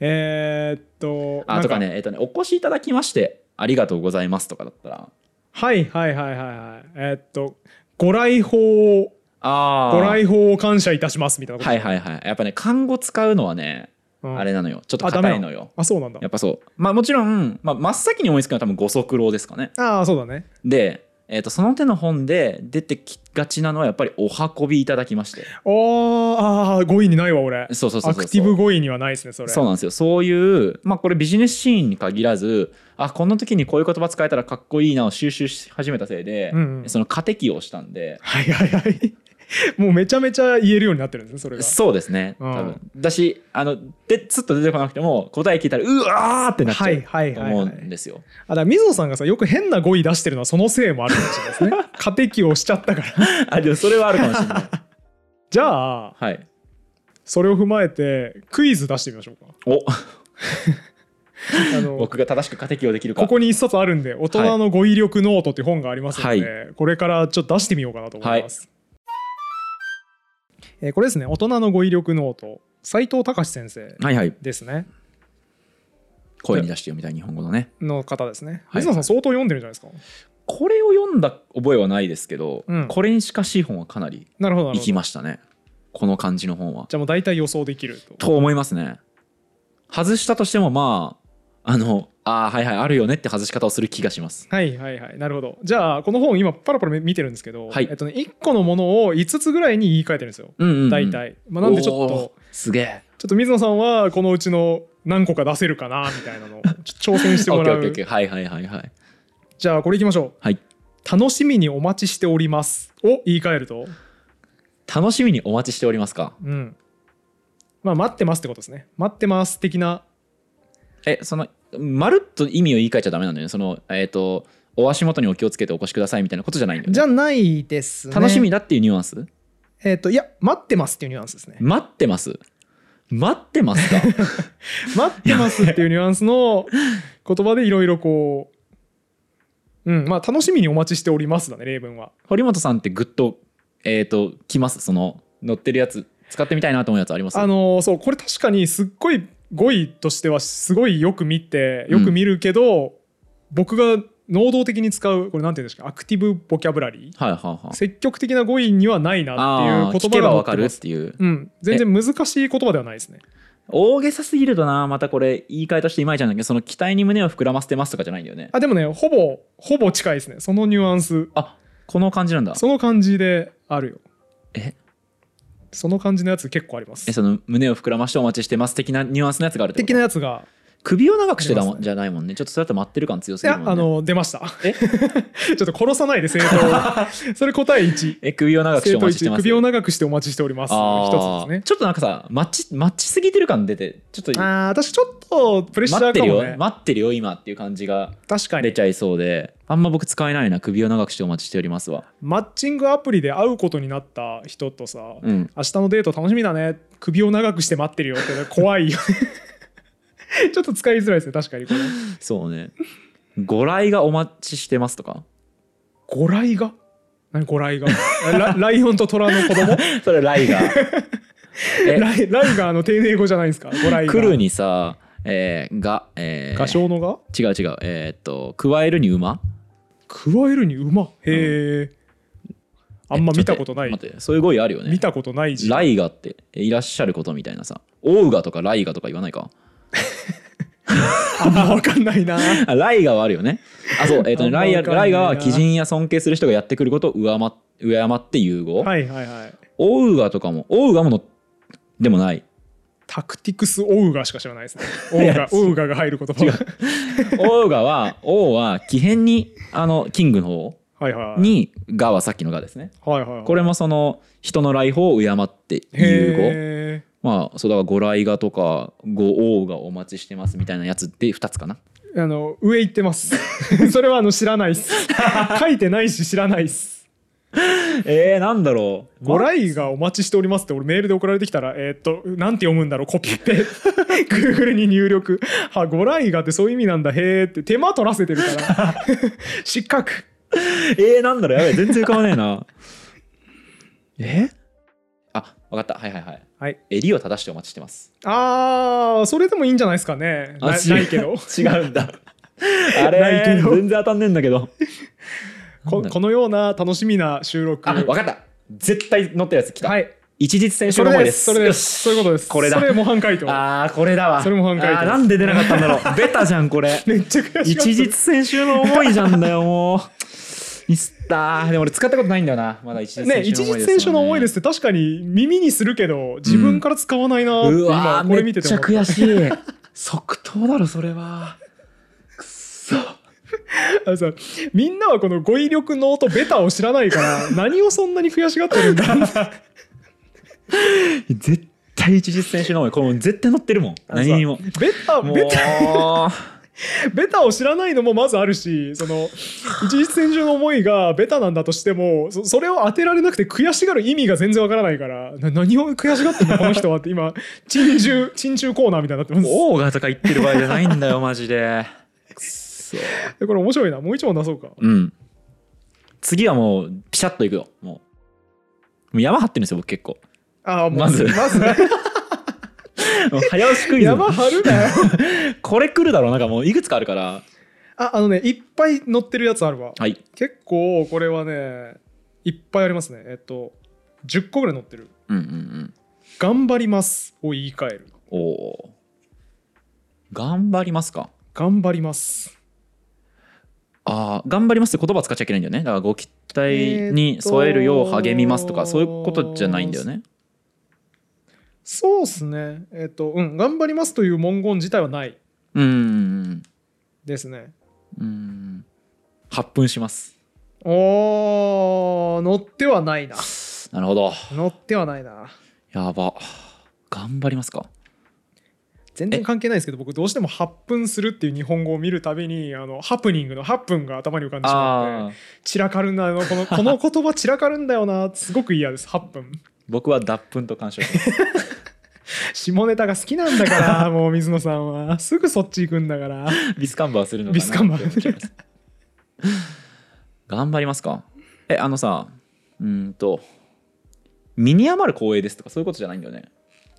[SPEAKER 1] えーっと
[SPEAKER 2] あとかねえっとね「お越しいただきましてありがとうございます」とかだったら。
[SPEAKER 1] はいはいはいはいはい。えーっとご来訪
[SPEAKER 2] あ
[SPEAKER 1] ご来訪を感謝いたしますみたいな
[SPEAKER 2] はいはいはい。やっぱね漢語使うのはね、
[SPEAKER 1] うん。
[SPEAKER 2] あれなのよ。ちょっと硬いのよ。
[SPEAKER 1] あそうなんだ。
[SPEAKER 2] やっぱそう。まあもちろん、まあ、真っ先に思いつくのは多分五足郎ですかね。
[SPEAKER 1] ああそうだね。
[SPEAKER 2] で、えー、とその手の本で出てきがちなのはやっぱりお運びいただきまして。
[SPEAKER 1] あー語彙にないわ俺。
[SPEAKER 2] そうそうそうそう
[SPEAKER 1] アクティブ語彙にはないですねそれ。
[SPEAKER 2] そうなんですよ。そういうまあこれビジネスシーンに限らずあこの時にこういう言葉使えたらかっこいいなを収集し始めたせいで、
[SPEAKER 1] うんうん。
[SPEAKER 2] その過適をしたんで。
[SPEAKER 1] はいはいはい もうめちゃめちゃ言えるようになってるんですねそれが。
[SPEAKER 2] そうですね
[SPEAKER 1] うん。
[SPEAKER 2] 多分。だしあのでつっと出てこなくても答え聞いたらうわーってなっちゃ
[SPEAKER 1] はいはいう
[SPEAKER 2] と思う
[SPEAKER 1] はいはい
[SPEAKER 2] んですよ。
[SPEAKER 1] あだから水野さんがさよく変な語彙出してるのはそのせいもあるかもしれないですね。過適をしちゃったから。
[SPEAKER 2] あでもそれはあるかもしれない。
[SPEAKER 1] じゃあ
[SPEAKER 2] はい。
[SPEAKER 1] それを踏まえてクイズ出してみましょうか。
[SPEAKER 2] お。
[SPEAKER 1] あの
[SPEAKER 2] 僕が正しく過適応できるか。
[SPEAKER 1] ここに一冊あるんで大人の語彙力ノートっていう本がありますので、これからちょっと出してみようかなと思います、えーこれですね大人の語彙力ノート齋藤孝先生
[SPEAKER 2] はいはい。
[SPEAKER 1] ですね
[SPEAKER 2] 声に出して読みたい日本語のね。
[SPEAKER 1] の方ですね
[SPEAKER 2] はい
[SPEAKER 1] 水野さん相当読んでるんじゃないですか？
[SPEAKER 2] これを読んだ覚えはないですけど、
[SPEAKER 1] うん
[SPEAKER 2] これに近しい本はかなりいきましたね。この感じの本は。
[SPEAKER 1] じゃあもう大体予想できると
[SPEAKER 2] と思いますね。外したとしてもまああのあーはいはいあるよねって外し方をする気がします。
[SPEAKER 1] はいはいはいなるほどじゃあこの本今パラパラ見てるんですけど、
[SPEAKER 2] はい
[SPEAKER 1] えっとね、1個のものを5つぐらいに言い換えてるんですよ
[SPEAKER 2] うんうん、うん。
[SPEAKER 1] 大体、まあ、なんでちょっと
[SPEAKER 2] すげえ。
[SPEAKER 1] ちょっと水野さんはこのうちの何個か出せるかなみたいなのを挑戦して
[SPEAKER 2] オ
[SPEAKER 1] もらう
[SPEAKER 2] はいはいはいはい。
[SPEAKER 1] じゃあこれいきましょう
[SPEAKER 2] はい。
[SPEAKER 1] 楽しみにお待ちしておりますを言い換えると
[SPEAKER 2] 楽しみにお待ちしておりますか？
[SPEAKER 1] うんまあ待ってますってことですね待ってます的な
[SPEAKER 2] えそのまるっと意味を言い換えちゃダメなんだよね。そのえっ、とお足元にお気をつけてお越しくださいみたいなことじゃないんだよね。
[SPEAKER 1] じゃないですね。
[SPEAKER 2] 楽しみだっていうニュアンス？
[SPEAKER 1] えっ、といや待ってますっていうニュアンスですね。
[SPEAKER 2] 待ってます？待ってますか？
[SPEAKER 1] 待ってますっていうニュアンスの言葉でいろいろこううんまあ楽しみにお待ちしておりますだね例文は。
[SPEAKER 2] 堀本さんってグッとえっ、と来ます？その乗ってるやつ使ってみたいなと思うやつあります？
[SPEAKER 1] あのーそうこれ確かにすっごい語彙としてはすごいよく見てよく見るけど、僕が能動的に使うこれなんていうんですか？アクティブボキャブラリー
[SPEAKER 2] はいはいはい。
[SPEAKER 1] 積極的な語彙にはないなって
[SPEAKER 2] あ
[SPEAKER 1] いう言葉が
[SPEAKER 2] かるっ
[SPEAKER 1] て
[SPEAKER 2] いう。
[SPEAKER 1] うん。全然難しい言葉ではないですね。
[SPEAKER 2] 大げさすぎるとなまたこれ言い換えとしていまいちなんだけどその期待に胸を膨らませてますとかじゃないんだよね。
[SPEAKER 1] あでもねほぼほぼ近いですね。そのニュアンス。
[SPEAKER 2] あこの感じなんだ。
[SPEAKER 1] その感じであるよ。
[SPEAKER 2] え？
[SPEAKER 1] その感じのやつ結構あります。
[SPEAKER 2] えその胸を膨らましてお待ちしてます的なニュアンスのやつがあるってこと？
[SPEAKER 1] 的なやつが
[SPEAKER 2] 首を長くしてだもんじゃないもんね。ちょっとそれだと待ってる感強す
[SPEAKER 1] い
[SPEAKER 2] ぎるもんね。
[SPEAKER 1] やあの出ました。
[SPEAKER 2] え？
[SPEAKER 1] ちょっと殺さないで生徒を。それ答え1
[SPEAKER 2] え首を長くして
[SPEAKER 1] 生徒1
[SPEAKER 2] お待ちしてます。
[SPEAKER 1] 首を長くしてお待ちしております。
[SPEAKER 2] あ
[SPEAKER 1] 一
[SPEAKER 2] ー
[SPEAKER 1] つですね。
[SPEAKER 2] ちょっとなんかさマッチマッチすぎてる感出てちょっと
[SPEAKER 1] あー私ちょっとプレッシャ
[SPEAKER 2] 待ってるよ、
[SPEAKER 1] ーかもね
[SPEAKER 2] 待ってるよ今っていう感じが
[SPEAKER 1] 確かに。
[SPEAKER 2] 出ちゃいそうで。あんま僕使えないな。首を長くしてお待ちしておりますわ。
[SPEAKER 1] マッチングアプリで会うことになった人とさ、
[SPEAKER 2] うん。
[SPEAKER 1] 明日のデート楽しみだね。首を長くして待ってるよってね。怖いよ ちょっと使いづらいですね確かにこれ。
[SPEAKER 2] そうね。ご来がお待ちしてますとか？
[SPEAKER 1] ご来が？何ご来が？ラライオンと虎の子供？
[SPEAKER 2] それライがえ
[SPEAKER 1] ライライガーの丁寧語じゃないですか？ご来が。
[SPEAKER 2] 来るにさ、えーが、えー
[SPEAKER 1] 画商のが？
[SPEAKER 2] 違う違う。えーっと加えるに馬？
[SPEAKER 1] 加えるに馬？へえ、あんま見たことない。
[SPEAKER 2] 待ってそういう語彙あるよね。
[SPEAKER 1] 見たことない字。
[SPEAKER 2] ライガってえいらっしゃることみたいなさ。オウガとかライガとか言わないか？
[SPEAKER 1] あんま分かんないな。
[SPEAKER 2] あライガはあるよね。あそうえーっとねライガ
[SPEAKER 1] わかんないな。
[SPEAKER 2] ライガは鬼人や尊敬する人がやってくることを敬ま敬って融合、
[SPEAKER 1] はいはいはい。
[SPEAKER 2] オウガとかもオウガものでもない。
[SPEAKER 1] タクティクスオウガしか知らないですね。オウガオウガが入る言葉。
[SPEAKER 2] オウガは王は奇変にあのキングの方
[SPEAKER 1] はいはい
[SPEAKER 2] にガはさっきのガですね。
[SPEAKER 1] はいはいはい。
[SPEAKER 2] これもその人の来訪を敬って融合まあそうだからご来がとかご王がお待ちしてますみたいなやつで2つかな。
[SPEAKER 1] あの上行ってます。それはあの知らないっす。書いてないし知らないっす。
[SPEAKER 2] えー、なんだろう。
[SPEAKER 1] ご来がお待ちしておりますって俺メールで送られてきたらえーっとなんて読むんだろうコピペ。Google に入力。はご来がってそういう意味なんだへーって。手間取らせてるから。失格。
[SPEAKER 2] えー、なんだろうやべえ全然浮かばねえな。えあわかった。はいはいはい。
[SPEAKER 1] はい。
[SPEAKER 2] 襟を正してお待ちしてます。
[SPEAKER 1] あーそれでもいいんじゃないですかね。なないけど。
[SPEAKER 2] 違うんだ。あれ全然当たんねえんだけど。
[SPEAKER 1] ここのような楽しみな収録。
[SPEAKER 2] あわかった。絶対乗ったやつ来た、
[SPEAKER 1] はい。
[SPEAKER 2] 一日選手
[SPEAKER 1] そ
[SPEAKER 2] の思いで
[SPEAKER 1] す。すそれです。そういうことです。
[SPEAKER 2] これだ。
[SPEAKER 1] それ模範解答
[SPEAKER 2] あーこれだわ。
[SPEAKER 1] それも反回答
[SPEAKER 2] なんで出なかったんだろう。ベタじゃんこれ。
[SPEAKER 1] めっちゃ悔しかった。
[SPEAKER 2] 一日選手の思いじゃんだよもうミスったー。でも俺使ったことないんだよな。まだ一日選手の思い
[SPEAKER 1] ね、一日選手の思いですすって確かに耳にするけど自分から使わないな今
[SPEAKER 2] ー
[SPEAKER 1] これ見てて
[SPEAKER 2] めっちゃ悔しい。即答だろそれは。くっそ。
[SPEAKER 1] あのさみんなはこの語彙力ノートベタを知らないから 何をそんなに悔しがってるんだ？
[SPEAKER 2] 絶対一日選手の思いこれ絶対乗ってるもん。何にも。
[SPEAKER 1] ベタベタベタを知らないのもまずあるしその一日選手の思いがベタなんだとしてもそそれを当てられなくて悔しがる意味が全然わからないからな何を悔しがってんのこの人はって今珍獣珍獣コーナーみたいになってます。
[SPEAKER 2] オーガとか言ってる場合じゃないんだよマジで。
[SPEAKER 1] これ面白いな。もう一問出そうか。
[SPEAKER 2] うん。次はもうピシャッといくよ。もう。もう山張ってるんですよ僕結構。
[SPEAKER 1] あーもう
[SPEAKER 2] まず。
[SPEAKER 1] まずね
[SPEAKER 2] 早押しクイズ。
[SPEAKER 1] 山張るな。よ
[SPEAKER 2] これ来るだろう。なんかもういくつかあるから。
[SPEAKER 1] ああのねいっぱい載ってるやつあるわ。
[SPEAKER 2] はい。
[SPEAKER 1] 結構これはねいっぱいありますね。えっと10個ぐらい載ってる。
[SPEAKER 2] うんうんうん「
[SPEAKER 1] 頑張ります」を言い換える。
[SPEAKER 2] おおー。頑張りますか「
[SPEAKER 1] 頑張ります。
[SPEAKER 2] ああ頑張りますって言葉使っちゃいけないんだよね。だからご期待に添えるよう励みますとかそういうことじゃないんだよね」
[SPEAKER 1] そうっすね。えっとうん「頑張ります」という文言自体はない。
[SPEAKER 2] うんうん
[SPEAKER 1] ですね。
[SPEAKER 2] うん。うん。発奮します。
[SPEAKER 1] おー載ってはないな。
[SPEAKER 2] なるほど。
[SPEAKER 1] 載ってはないな。
[SPEAKER 2] やば。頑張りますか？
[SPEAKER 1] 全然関係ないですけど僕どうしても8分するっていう日本語を見るたびにあのハプニングの8分が頭に浮かんでしまっ
[SPEAKER 2] あ
[SPEAKER 1] て散らかるんだよなこのこの言葉散らかるんだよな。すごく嫌です8分
[SPEAKER 2] 僕は脱粉と干渉
[SPEAKER 1] 下ネタが好きなんだから もう水野さんは。すぐそっち行くんだから。
[SPEAKER 2] ビスカンバーするのかな？
[SPEAKER 1] ビスカンバー。
[SPEAKER 2] 頑張りますか？えあのさうーんと身に余る光栄ですとかそういうことじゃないんだよね。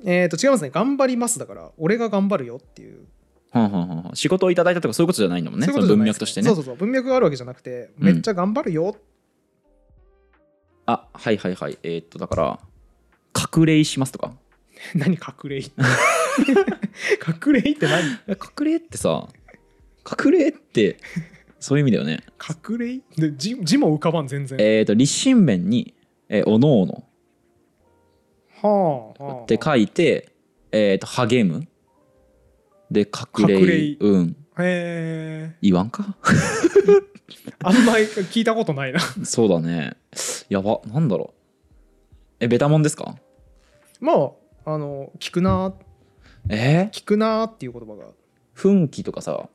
[SPEAKER 1] えっと違いますね。頑張りますだから俺が頑張るよっていう。
[SPEAKER 2] はんはんはんはん。仕事をいただいたとかそういうことじゃないんだもんね。
[SPEAKER 1] そういう
[SPEAKER 2] その
[SPEAKER 1] ことじゃないです
[SPEAKER 2] 文脈としてね。
[SPEAKER 1] そうそうそう。文脈があるわけじゃなくて
[SPEAKER 2] うん
[SPEAKER 1] めっちゃ頑張るよ、
[SPEAKER 2] あはいはいはい。えーっとだから隠れしますとか。
[SPEAKER 1] 何隠れい 隠れいって何？
[SPEAKER 2] え隠れってさ隠れってそういう意味だよね。
[SPEAKER 1] 隠れい？で字字も浮かばん全然。
[SPEAKER 2] えーっと立身弁に「えーおのおの」
[SPEAKER 1] はあ、はあ、
[SPEAKER 2] って書いて、えー、と励む。で隠れ
[SPEAKER 1] 隠れい。
[SPEAKER 2] うん。
[SPEAKER 1] へえ。
[SPEAKER 2] 言わんか？
[SPEAKER 1] あんまり聞いたことないな。
[SPEAKER 2] そうだね。やばなんだろう。えベタもんですか？
[SPEAKER 1] まああの聞くな
[SPEAKER 2] え？ー、
[SPEAKER 1] 聞くなっていう言葉が。
[SPEAKER 2] 奮起とかさ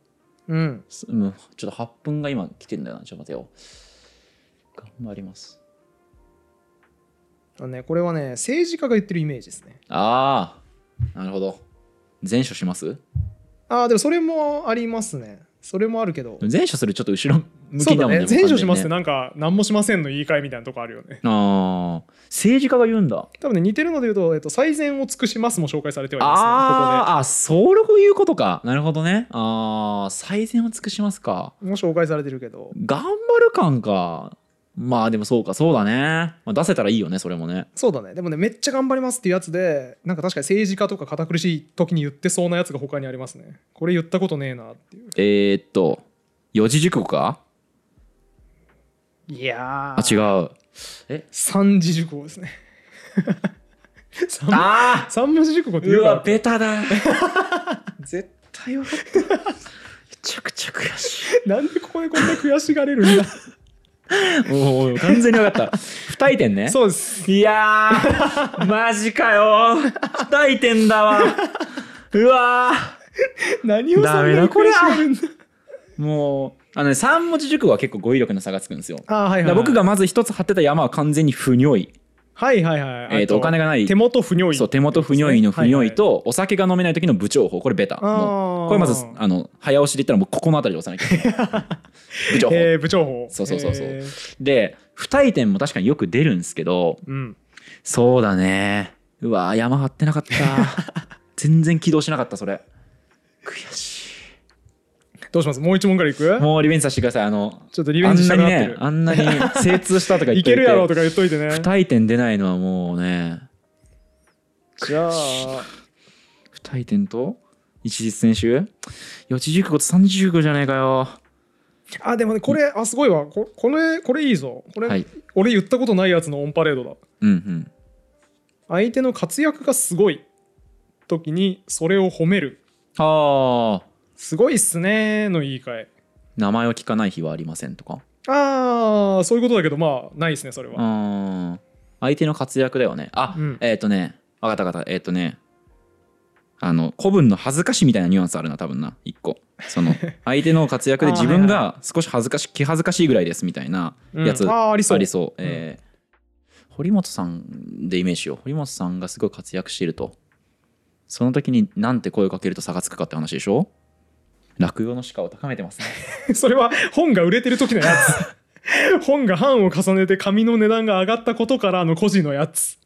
[SPEAKER 1] うん。
[SPEAKER 2] すうんちょっと8分が今来てんだよな。ちょっと待てよ。頑張ります。
[SPEAKER 1] あのねこれはね政治家が言ってるイメージですね。
[SPEAKER 2] ああなるほど。前処します？
[SPEAKER 1] ああでもそれもありますね。それもあるけど。
[SPEAKER 2] 前処するちょっと後ろ向
[SPEAKER 1] そうだ
[SPEAKER 2] きだもんね
[SPEAKER 1] ね前処しますって
[SPEAKER 2] ね。
[SPEAKER 1] なんか何もしませんの言い換えみたいなとこあるよね。
[SPEAKER 2] ああ政治家が言うんだ。
[SPEAKER 1] 多分ね似てるので言うと、えっと、最善を尽くしますも紹介されてはいますね
[SPEAKER 2] あー。あそういうことか。なるほどね。ああ最善を尽くしますか。
[SPEAKER 1] も紹介されてるけど。
[SPEAKER 2] 頑張る感か。まあでもそうか。そうだね、まあ、出せたらいいよねそれもね。
[SPEAKER 1] そうだね。でもねめっちゃ頑張りますっていうやつでなんか確かに政治家とか堅苦しい時に言ってそうなやつが他にありますね。これ言ったことねえなっていう。
[SPEAKER 2] えー、っと四字熟語か？
[SPEAKER 1] いや
[SPEAKER 2] あ違
[SPEAKER 1] う。
[SPEAKER 2] うえ？
[SPEAKER 1] 三字熟語ですね。三
[SPEAKER 2] あ
[SPEAKER 1] 三文字熟語って
[SPEAKER 2] う
[SPEAKER 1] 言うか
[SPEAKER 2] わベタだ。絶対よかった。めちゃくちゃ悔し
[SPEAKER 1] なんでここでこんな悔しがれるんだ。
[SPEAKER 2] い もう完全に分かった。不退転ね。
[SPEAKER 1] そうです。
[SPEAKER 2] いやー。マジかよ。不退転だわ。うわ
[SPEAKER 1] 何をそんなに悔しがるんだ。
[SPEAKER 2] ーもうあのね3文字熟語は結構語彙力の差がつくんですよ。
[SPEAKER 1] あーはいはい、
[SPEAKER 2] 僕がまず一つ張ってた山は完全に不如意。
[SPEAKER 1] はいはいはい。
[SPEAKER 2] えーとお金がない。
[SPEAKER 1] 手元不如意。
[SPEAKER 2] そう手元不如意の不如意
[SPEAKER 1] はい
[SPEAKER 2] とお酒が飲めない時の部長法。これベタ。これまずあの早押しで言ったらもうここの辺りで押さなきゃいけない。部長法。
[SPEAKER 1] えー、部長法。
[SPEAKER 2] そうそうそうそう。
[SPEAKER 1] えー。
[SPEAKER 2] で不退転も確かによく出るんですけど
[SPEAKER 1] うん。
[SPEAKER 2] そうだね。うわ山張ってなかった。全然起動しなかったそれ
[SPEAKER 1] どうします？もう一問からいく？
[SPEAKER 2] いもうリベンジさせてください。あの
[SPEAKER 1] ちょっとリベンジした
[SPEAKER 2] あんなに
[SPEAKER 1] くなってる、
[SPEAKER 2] ねあんなに 精通したとか言っ
[SPEAKER 1] い
[SPEAKER 2] といて。
[SPEAKER 1] けるやろうとか言っといてね。
[SPEAKER 2] 不退転出ないのはもうね。
[SPEAKER 1] じゃあ。
[SPEAKER 2] 不退転と？一日選手？四字熟語と三字熟語じゃねえかよ。
[SPEAKER 1] あでもねこれあすごいわ。ここれこれいいぞ。これ、
[SPEAKER 2] はい。
[SPEAKER 1] 俺言ったことないやつのオンパレードだ。
[SPEAKER 2] うんうん。
[SPEAKER 1] 相手の活躍がすごい時にそれを褒める。
[SPEAKER 2] ああ
[SPEAKER 1] すごいっすねの言い換え。
[SPEAKER 2] 名前を聞かない日はありませんとか？
[SPEAKER 1] ああそういうことだけどまあないですねそれは、
[SPEAKER 2] うん。相手の活躍だよね。あ、
[SPEAKER 1] うん。
[SPEAKER 2] えっ、とね。分かった分かった。えっ、とね。あの古文の恥ずかしみたいなニュアンスあるな多分な。一個。その 相手の活躍で自分が少し恥ずかし気恥ずかしいぐらいですみたいなやつ
[SPEAKER 1] うん。あーありそう。
[SPEAKER 2] ありそう、えー堀本さんでイメージしよう。堀本さんがすごい活躍していると。その時になんて声をかけると差がつくかって話でしょ？落語の鹿を高めてますね。
[SPEAKER 1] それは本が売れてる時のやつ。本が版を重ねて紙の値段が上がったことからの個人のやつ。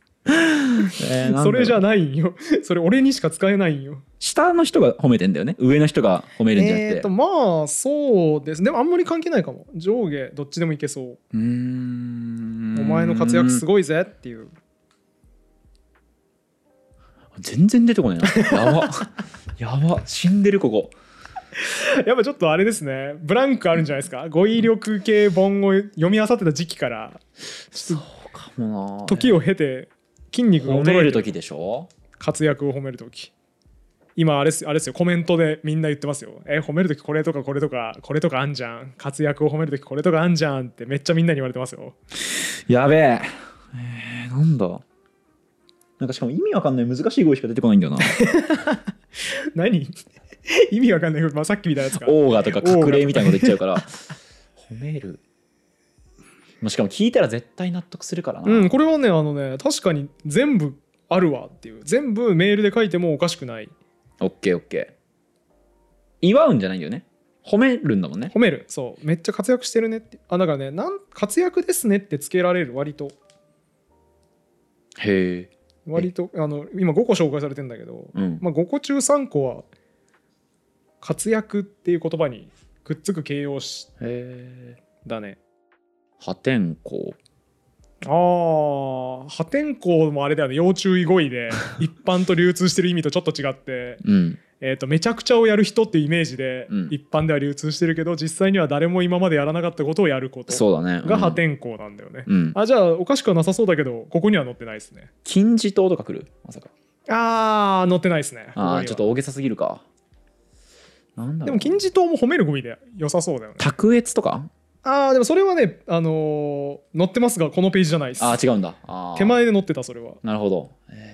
[SPEAKER 1] それじゃないんよ。それ俺にしか使えないんよ。
[SPEAKER 2] 下の人が褒めてんだよね。上の人が褒めるんじゃなくて、
[SPEAKER 1] えーとまあそうです。でもあんまり関係ないかも。上下どっちでもいけそう。
[SPEAKER 2] うーん。
[SPEAKER 1] お前の活躍すごいぜっていう。
[SPEAKER 2] 全然出てこないな。やば。やば。死んでるここ
[SPEAKER 1] やっぱちょっとあれですね。ブランクあるんじゃないですか？語彙力系本を読み漁ってた時期から。ちょっ
[SPEAKER 2] かもな。
[SPEAKER 1] と時を経て筋肉が
[SPEAKER 2] 褒める時でしょ？
[SPEAKER 1] 活躍を褒める時。今あれですあれですよ。コメントでみんな言ってますよ。え褒める時これとかこれとかこれとかあんじゃん。活躍を褒める時これとかあんじゃんってめっちゃみんなに言われてますよ。
[SPEAKER 2] やべえ。えー、なんだ？なんかしかも意味わかんない難しい語彙しか出てこないんだよな
[SPEAKER 1] 何？意味わかんない。けど、まあ、さっきみたいなやつか。
[SPEAKER 2] オーガとか隠れみたいなこと言っちゃうから。褒める。まあしかも聞いたら絶対納得するからな、
[SPEAKER 1] うんこれはねあのね確かに全部あるわっていう。全部メールで書いてもおかしくない。
[SPEAKER 2] オッケーオッケー。祝うんじゃないんだよね。褒めるんだもんね。
[SPEAKER 1] 褒める。そう。めっちゃ活躍してるねって。あだからねなん活躍ですねってつけられる割と。
[SPEAKER 2] へえ
[SPEAKER 1] 割とあの今5個紹介されてんだけど、
[SPEAKER 2] うん。
[SPEAKER 1] まあ、5個中3個は活躍っていう言葉にくっつく形容詞だね。
[SPEAKER 2] 破天荒。
[SPEAKER 1] あー破天荒もあれだよね。要注意語彙で一般と流通してる意味とちょっと違って、
[SPEAKER 2] うん
[SPEAKER 1] えー、とめちゃくちゃをやる人っていうイメージで
[SPEAKER 2] うん。
[SPEAKER 1] 一般では流通してるけど実際には誰も今までやらなかったことをやること。
[SPEAKER 2] そうだね。
[SPEAKER 1] が破天荒なんだよね、
[SPEAKER 2] うん、うん、
[SPEAKER 1] あじゃあおかしくはなさそうだけどここには載ってないですね。
[SPEAKER 2] 金字塔とか来る？まさか。
[SPEAKER 1] あー載ってないですね。
[SPEAKER 2] ああちょっと大げさすぎるか。なんだ
[SPEAKER 1] でも金字塔も褒める語彙で良さそうだよね。
[SPEAKER 2] 卓越とか？
[SPEAKER 1] あーでもそれはねあのー載ってますがこのページじゃないです。
[SPEAKER 2] ああ違うんだ。あー。
[SPEAKER 1] 手前で載ってたそれは。
[SPEAKER 2] なるほど、え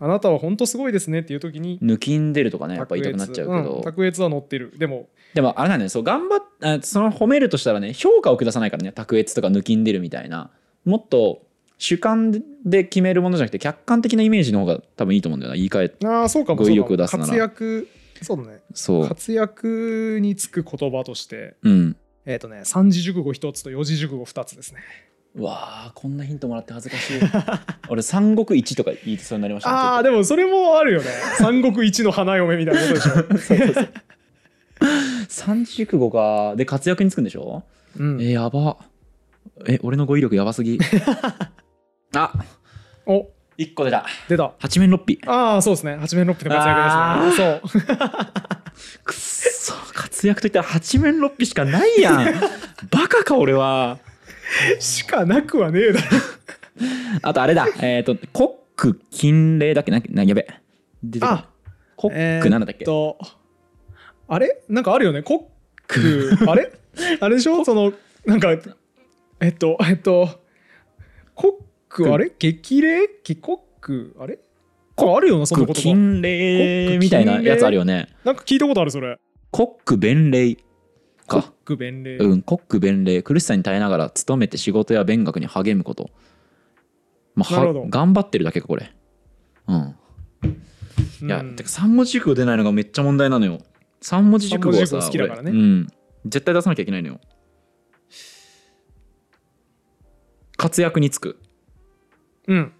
[SPEAKER 1] あなたは本当すごいですねっていう時に
[SPEAKER 2] ー抜きんでるとかねやっぱ言いたくなっちゃうけど、
[SPEAKER 1] ん卓越は載ってる。でも
[SPEAKER 2] でもあれなんだよねそう頑張っあその褒めるとしたらね評価を下さないからね卓越とか抜きんでるみたいな。もっと主観で決めるものじゃなくて客観的なイメージの方が多分いいと思うんだよな言い換え
[SPEAKER 1] ああそうかも
[SPEAKER 2] 語彙力出すなら。
[SPEAKER 1] 活躍そうだね。
[SPEAKER 2] そう。
[SPEAKER 1] 活躍につく言葉として
[SPEAKER 2] うん。
[SPEAKER 1] えっ、とね三字熟語一つと四字熟語二つですね。
[SPEAKER 2] うわあこんなヒントもらって恥ずかしい。俺三国一とか言いそうになりましたね
[SPEAKER 1] ああでもそれもあるよね。三国一の花嫁みたいなことでしょ、
[SPEAKER 2] そうそうそう。三字熟語か。で活躍につくんでしょ？
[SPEAKER 1] うん。
[SPEAKER 2] えやば。え俺の語彙力やばすぎ。あ。
[SPEAKER 1] お。
[SPEAKER 2] 一個出た。
[SPEAKER 1] 出た。
[SPEAKER 2] 八面六臂。
[SPEAKER 1] ああそうですね。八面六臂の活躍ですね。そう。
[SPEAKER 2] くっそ。活躍といったら八面六臂しかないやん。バカか俺は
[SPEAKER 1] しかなくはねえだろ。
[SPEAKER 2] あとあれだ。えっ、とコック金霊だっけ？ななやべ出
[SPEAKER 1] あ
[SPEAKER 2] コックなんだっけ、
[SPEAKER 1] えーっとあれ？なんかあるよね。コックあれ？あれでしょ？そのなんかえっとえっとコックあれ？激励キコックあれ？これあるよなそんな
[SPEAKER 2] コック
[SPEAKER 1] 言葉
[SPEAKER 2] 金霊みたいなやつあるよね。
[SPEAKER 1] なんか聞いたことあるそれ。
[SPEAKER 2] コック弁霊か。
[SPEAKER 1] ク弁礼、
[SPEAKER 2] うんコック弁霊苦しさに耐えながら勤めて仕事や勉学に励むことまあ頑張ってるだけかこれうんいや、てか三文字熟語出ないのがめっちゃ問題なのよ三文字熟語はさ
[SPEAKER 1] 好きだからね
[SPEAKER 2] うん絶対出さなきゃいけないのよ活躍につく
[SPEAKER 1] うん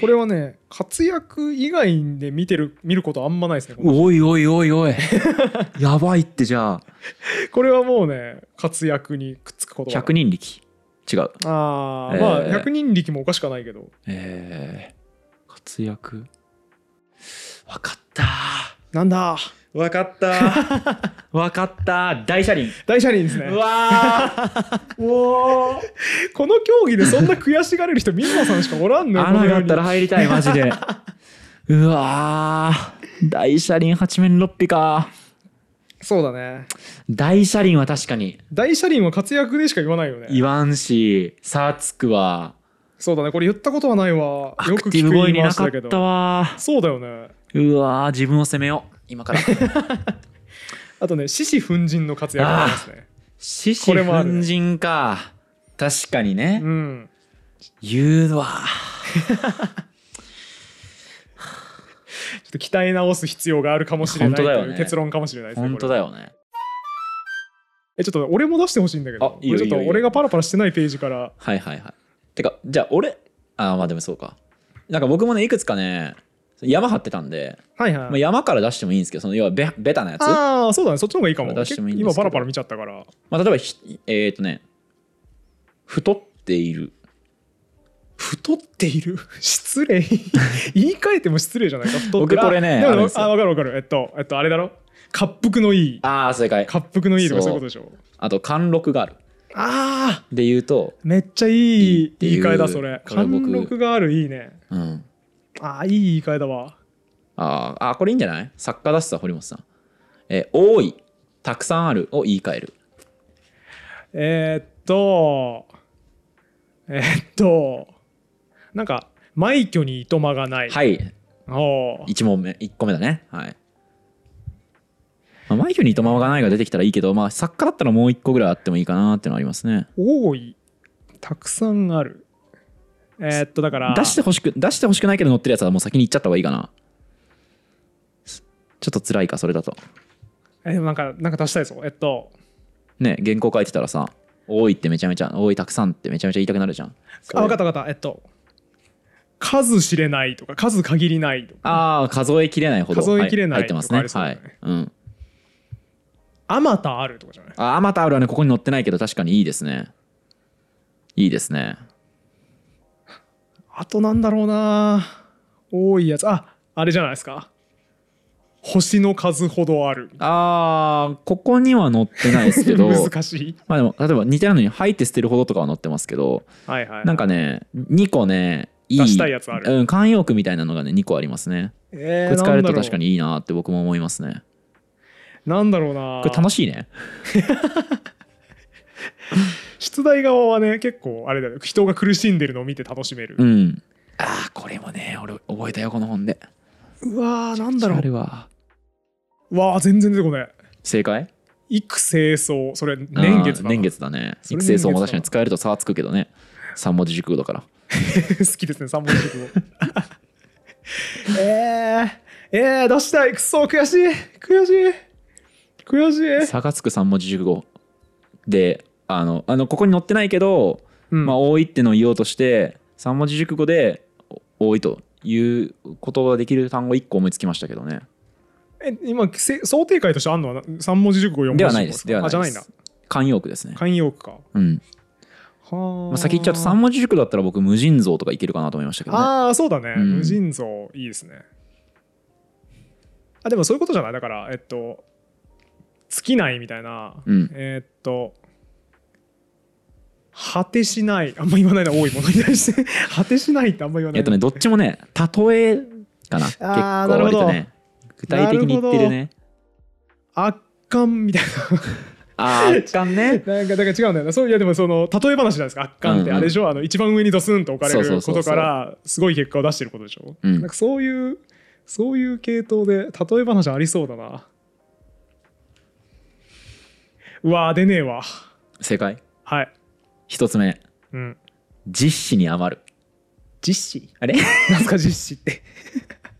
[SPEAKER 1] これはね活躍以外で見てる見ることあんまないですね
[SPEAKER 2] おいおいおいおい。やばいってじゃあ。
[SPEAKER 1] これはもうね活躍にくっつくこと
[SPEAKER 2] 百人力。違う。
[SPEAKER 1] ああ、
[SPEAKER 2] えー。
[SPEAKER 1] まあ百人力もおかしくはないけど。
[SPEAKER 2] えー、活躍。わかった
[SPEAKER 1] なんだ？
[SPEAKER 2] わかった。わかった。大車輪。
[SPEAKER 1] 大車輪ですね。
[SPEAKER 2] うわ
[SPEAKER 1] この競技でそんな悔しがれる人水野さんしかおらんのよ この世に。
[SPEAKER 2] 穴があったら入りたいマジで。うわー。大車輪八面六臂か。
[SPEAKER 1] そうだね。
[SPEAKER 2] 大車輪は確かに。
[SPEAKER 1] 大車輪は活躍でしか言わないよね。
[SPEAKER 2] 言わんし差つくわ
[SPEAKER 1] そうだね。これ言ったことはないわ。
[SPEAKER 2] ア
[SPEAKER 1] よく聞く言い
[SPEAKER 2] クティブ声に
[SPEAKER 1] 回しだけど
[SPEAKER 2] なかったわ。
[SPEAKER 1] そうだよね
[SPEAKER 2] うわー自分を責めよう。今から。
[SPEAKER 1] あとね獅子奮陣の活躍もありますね。
[SPEAKER 2] 獅子奮陣か。確かにね。
[SPEAKER 1] うん。
[SPEAKER 2] 言うわ
[SPEAKER 1] ちょっと鍛え直す必要があるかもしれないと
[SPEAKER 2] 本当だよね。
[SPEAKER 1] いう結論かもしれないですね
[SPEAKER 2] 本当だよね。
[SPEAKER 1] えちょっと俺も出してほしいんだけど。
[SPEAKER 2] あいいよ
[SPEAKER 1] これちょっと俺がパラパラしてないページから。
[SPEAKER 2] はいはいはい。てかじゃあ俺あーまあでもそうか。なんか僕もねいくつかね山張ってたんで、
[SPEAKER 1] はいはい、
[SPEAKER 2] まあ、山から出してもいいんですけどその要はベベタなやつ。
[SPEAKER 1] ああそうだね。そっちの方がいいかも。
[SPEAKER 2] 出してもいいんですけど。
[SPEAKER 1] 今パラパラ見ちゃったから。
[SPEAKER 2] まあ、例えばひえっ、とね太っている。
[SPEAKER 1] 太っている？失礼。言い換えても失礼じゃないか？太って
[SPEAKER 2] 僕これね
[SPEAKER 1] あでも
[SPEAKER 2] あ
[SPEAKER 1] 分かる分かる。えっとえっとあれだろ？滑腹のいい。
[SPEAKER 2] ああ正解。
[SPEAKER 1] 滑腹のいいとか
[SPEAKER 2] そ
[SPEAKER 1] そうういうことでしょ？
[SPEAKER 2] あと貫禄がある。
[SPEAKER 1] ああ
[SPEAKER 2] で言うと
[SPEAKER 1] めっちゃいい。言い換えだそれ。貫禄がある。いいね。
[SPEAKER 2] うん
[SPEAKER 1] ああいい言い換えだわ。
[SPEAKER 2] あーあーこれいいんじゃない？作家だしさ堀本さん。えー多いたくさんあるを言い換える。
[SPEAKER 1] えー、っとえー、っとなんか枚挙にいとまがない、
[SPEAKER 2] はい。
[SPEAKER 1] おー。
[SPEAKER 2] 1問目1個目だね。はい。マイフに糸間がないが出てきたらいいけどまあ作家だったらもう一個ぐらいあってもいいかなっていうのはありますね。
[SPEAKER 1] 多いたくさんあるえーっとだから
[SPEAKER 2] 出してほしく出してほしくないけど載ってるやつはもう先に行っちゃった方がいいかな。ちょっと辛いかそれだと。
[SPEAKER 1] えでもなんかなんか出したいぞ。えっと
[SPEAKER 2] ね原稿書いてたらさ多いってめちゃめちゃ多いたくさんってめちゃめちゃ言いたくなるじゃん。
[SPEAKER 1] あ分かった分かった。えっと数知れないとか数限りないとか。
[SPEAKER 2] ああ数えきれないほど。
[SPEAKER 1] 数えきれない
[SPEAKER 2] はい入ってます
[SPEAKER 1] とかあ
[SPEAKER 2] ねはい。
[SPEAKER 1] う
[SPEAKER 2] ん。
[SPEAKER 1] あまたあるとかじゃない？
[SPEAKER 2] ああまたあるはねここに載ってないけど確かにいいですね。いいですね
[SPEAKER 1] あとなんだろうな。多いやつ。ああれじゃないですか。星の数ほどある。
[SPEAKER 2] あーここには載ってないですけど。
[SPEAKER 1] 難しい。
[SPEAKER 2] まあでも例えば似たように吐いて捨てるほどとかは載ってますけど
[SPEAKER 1] はいはい。
[SPEAKER 2] なんかね2個ねいい
[SPEAKER 1] 出したいやつある。
[SPEAKER 2] うん慣用句みたいなのがね2個ありますね。
[SPEAKER 1] え
[SPEAKER 2] これ使えると確か
[SPEAKER 1] に
[SPEAKER 2] にいいなって僕も思いますね。
[SPEAKER 1] なんだろうな。
[SPEAKER 2] これ楽しいね
[SPEAKER 1] 出題側はね結構あれだよ。人が苦しんでるのを見て楽しめる、
[SPEAKER 2] うん。ああこれもね俺覚えたよこの本で。
[SPEAKER 1] うわーなんだろ
[SPEAKER 2] あるわ
[SPEAKER 1] うわ。ー全然出てこない
[SPEAKER 2] 正解
[SPEAKER 1] 育成層それ年月だ
[SPEAKER 2] 年月だね。育成層も確かに使えると差はつくけどね。3文字熟語だから。
[SPEAKER 1] 好きですね三文字熟語。えー、えー、出したい。くそ悔しい。悔しい。悔しい。
[SPEAKER 2] 差がつく3文字熟語であのあのここに載ってないけど、
[SPEAKER 1] うん。
[SPEAKER 2] まあ多いってのを言おうとして3文字熟語でお多いということができる単語1個思いつきましたけどね。
[SPEAKER 1] え今せ想定回としてあんのは三文字熟語4文字熟語
[SPEAKER 2] ではないです。ではない
[SPEAKER 1] あじゃないんだ。
[SPEAKER 2] 慣用句ですね。
[SPEAKER 1] 慣用句か。
[SPEAKER 2] うん、
[SPEAKER 1] は
[SPEAKER 2] まあ、先言っちゃうと3文字熟語だったら僕無尽蔵とかいけるかなと思いましたけどね。
[SPEAKER 1] ああそうだね、
[SPEAKER 2] うん。
[SPEAKER 1] 無尽蔵いいですね。あでもそういうことじゃない？だからえっと尽きないみたいな、
[SPEAKER 2] うん。
[SPEAKER 1] えっと果てしないあんま言わないな多いものに対して。果てしないってあんま言わない。
[SPEAKER 2] えっとねどっちもね例えかな。結構割とね。具体的に言ってるね。
[SPEAKER 1] 圧巻みたい
[SPEAKER 2] あー圧巻ね。
[SPEAKER 1] な なんかだから違うんだよな。そういやでもその例え話じゃないですか？圧巻って、
[SPEAKER 2] うんうん。
[SPEAKER 1] あれでしょ？あの一番上にドスンと置かれることからすごい結果を出してることでしょ、
[SPEAKER 2] うん。
[SPEAKER 1] なんかそういうそういう系統で例え話ありそうだな。うわー出ねえわ。
[SPEAKER 2] 正解？
[SPEAKER 1] はい
[SPEAKER 2] 一つ目。
[SPEAKER 1] うん。
[SPEAKER 2] 実施に余る。
[SPEAKER 1] 実施
[SPEAKER 2] あれ？
[SPEAKER 1] なんすか？実施って。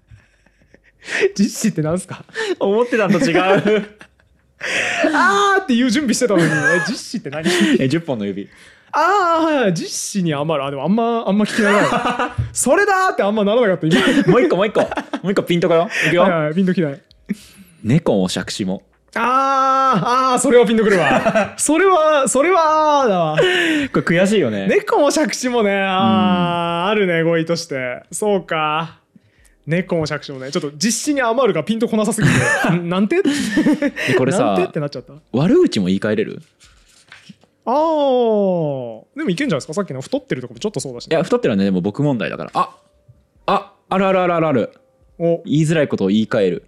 [SPEAKER 1] 実施ってなんすか？
[SPEAKER 2] 思ってたのと違う。
[SPEAKER 1] あーっていう準備してたのに。え実施って何？
[SPEAKER 2] え10本の指。
[SPEAKER 1] ああはいはい。実施に余る。あでもあんまあんま聞きながらそれだーってあんまならなかった。今。
[SPEAKER 2] もう一個もう一個。もう一個ピンとこよいくよ、
[SPEAKER 1] はいはい。ピンときない。
[SPEAKER 2] 猫も杓子も
[SPEAKER 1] あーあーそれはピンとくるわ。それはそれはだわ。
[SPEAKER 2] これ悔しいよね。
[SPEAKER 1] 猫も杓子もねあーあるね語彙として。そうか。猫も杓子もね。ちょっと実施に余るがピンとこなさすぎて。ん なんて？
[SPEAKER 2] でこれ
[SPEAKER 1] なんてっ
[SPEAKER 2] さ
[SPEAKER 1] てなっちゃった？
[SPEAKER 2] 悪口も言い換えれる？
[SPEAKER 1] あー。でもいけんじゃないですか？さっきの太ってるとこもちょっとそうだし、
[SPEAKER 2] いや太ってるのはねでも僕問題だから。あああるあるあるあるある。
[SPEAKER 1] お。
[SPEAKER 2] 言いづらいことを言い換える。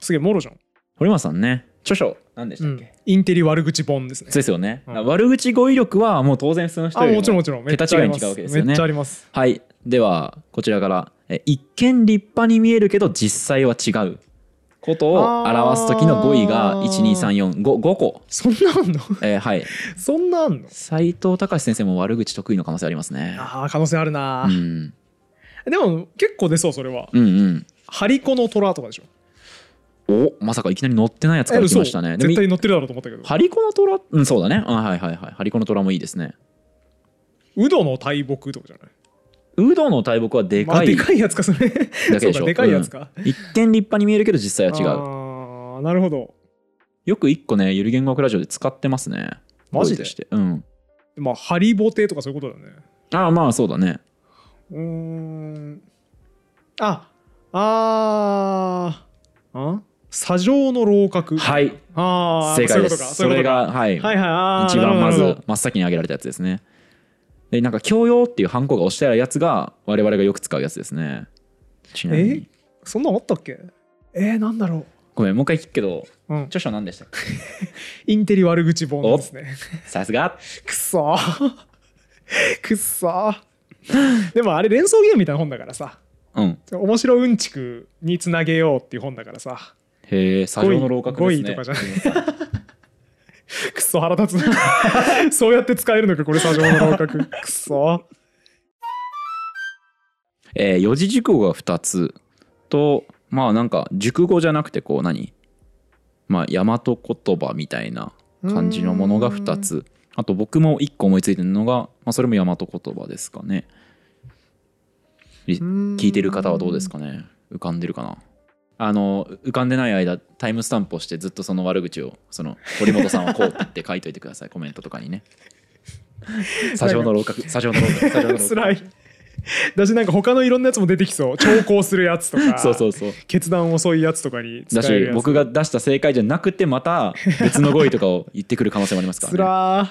[SPEAKER 1] すげえもろじゃん、
[SPEAKER 2] 堀本さんね著書何でし
[SPEAKER 1] うん
[SPEAKER 2] たっけ、
[SPEAKER 1] インテリ悪口本ですね。
[SPEAKER 2] そうですよね、
[SPEAKER 1] うん。
[SPEAKER 2] 悪口語彙力はもう当然普通の人
[SPEAKER 1] あ
[SPEAKER 2] より
[SPEAKER 1] もちろんもちろん。
[SPEAKER 2] 桁違いに違うわけですよね。
[SPEAKER 1] めっちゃあります。
[SPEAKER 2] はい。ではこちらからえ一見立派に見えるけど実際は違うことを表す時の語彙が
[SPEAKER 1] あー
[SPEAKER 2] 12345個、
[SPEAKER 1] そんなあんの？
[SPEAKER 2] えーはい。
[SPEAKER 1] そんなあんの？
[SPEAKER 2] 斉藤隆先生も悪口得意の可能性ありますね。
[SPEAKER 1] あー可能性あるな、
[SPEAKER 2] うん。
[SPEAKER 1] でも結構出そうそれは。
[SPEAKER 2] うんうん。
[SPEAKER 1] ハリコの虎とかでしょ
[SPEAKER 2] おまさかいきなり乗ってないやつから来ましたね。
[SPEAKER 1] 絶対乗ってるだろうと思ったけど。
[SPEAKER 2] ハリコの虎？うんそうだね。あはいはいはい。ハリコの虎もいいですね。
[SPEAKER 1] ウドの大木とかじゃない？
[SPEAKER 2] ウドの大木はでかい。
[SPEAKER 1] まあでかいやつかそれ。
[SPEAKER 2] だけでしょ。
[SPEAKER 1] でかいやつか、
[SPEAKER 2] うん。一見立派に見えるけど実際は違う。
[SPEAKER 1] ああなるほど。
[SPEAKER 2] よく一個ねゆる言語学ラジオで使ってますね。
[SPEAKER 1] マジで？
[SPEAKER 2] してうん。
[SPEAKER 1] まあハリボテとかそういうことだね。
[SPEAKER 2] ああまあそうだね。
[SPEAKER 1] うーん。ああー。あ？砂上の楼閣。
[SPEAKER 2] はい。
[SPEAKER 1] ああ
[SPEAKER 2] 正解です。
[SPEAKER 1] そ
[SPEAKER 2] れがはい、
[SPEAKER 1] はいはい。
[SPEAKER 2] 一番まず真っ先に挙げられたやつですね。でなんか教養っていうハンコが押してあるやつが我々がよく使うやつですね。ちなみに。
[SPEAKER 1] そんなんあったっけ？えー、なんだろ
[SPEAKER 2] ごめんもう一回聞くけど
[SPEAKER 1] う、うん、
[SPEAKER 2] 著書何でしたっけ？
[SPEAKER 1] インテリ悪口本ですね。
[SPEAKER 2] さすが。
[SPEAKER 1] くそー。くっそー。でもあれ連想ゲームみたいな本だからさ。
[SPEAKER 2] うん。
[SPEAKER 1] 面白うんちくにつなげようっていう本だからさ
[SPEAKER 2] へえ砂上の楼閣ですね。
[SPEAKER 1] 語彙とかじゃない。くっそ腹立つな。そうやって使えるのかこれ砂上の楼閣くっそ
[SPEAKER 2] えー四字熟語が2つとまあなんか熟語じゃなくてこう何？まあ大和言葉みたいな感じのものが2つ。あと僕も1個思いついてるのが、まあ、それも大和言葉ですかね。り聞いてる方はどうですかね？浮かんでるかな？あの浮かんでない間タイムスタンプをしてずっとその悪口をその堀本さんはこうって書いといてくださいコメントとかにね。砂上の楼閣砂上の楼閣砂上の楼閣
[SPEAKER 1] つらい。だしなんか他のいろんなやつも出てきそう。長考するやつとか
[SPEAKER 2] そうそうそう。
[SPEAKER 1] 決断遅いやつとかに使
[SPEAKER 2] だし僕が出した正解じゃなくてまた別の語彙とかを言ってくる可能性もありますから、
[SPEAKER 1] つ
[SPEAKER 2] ね、
[SPEAKER 1] らー。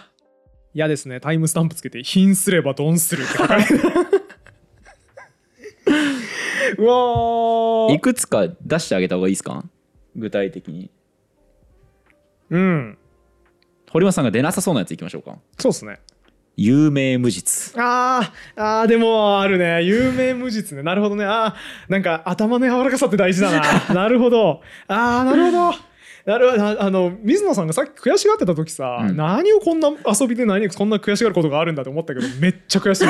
[SPEAKER 1] 嫌ですね。タイムスタンプつけて「貧すればドンする」って書かれてる うわー。
[SPEAKER 2] いくつか出してあげた方がいいですか？具体的に。
[SPEAKER 1] うん。
[SPEAKER 2] 堀本さんが出なさそうなやついきましょうか。
[SPEAKER 1] そうっすね。
[SPEAKER 2] 有名無実。
[SPEAKER 1] あーあーでもあるね。有名無実ね。なるほどね。あーなんか頭の柔らかさって大事だな。なるほど。あーなるほどなるほどああの水野さんがさっき悔しがってた時さ、
[SPEAKER 2] うん。
[SPEAKER 1] 何をこんな遊びで何こんな悔しがることがあるんだって思ったけどめっちゃ悔しい。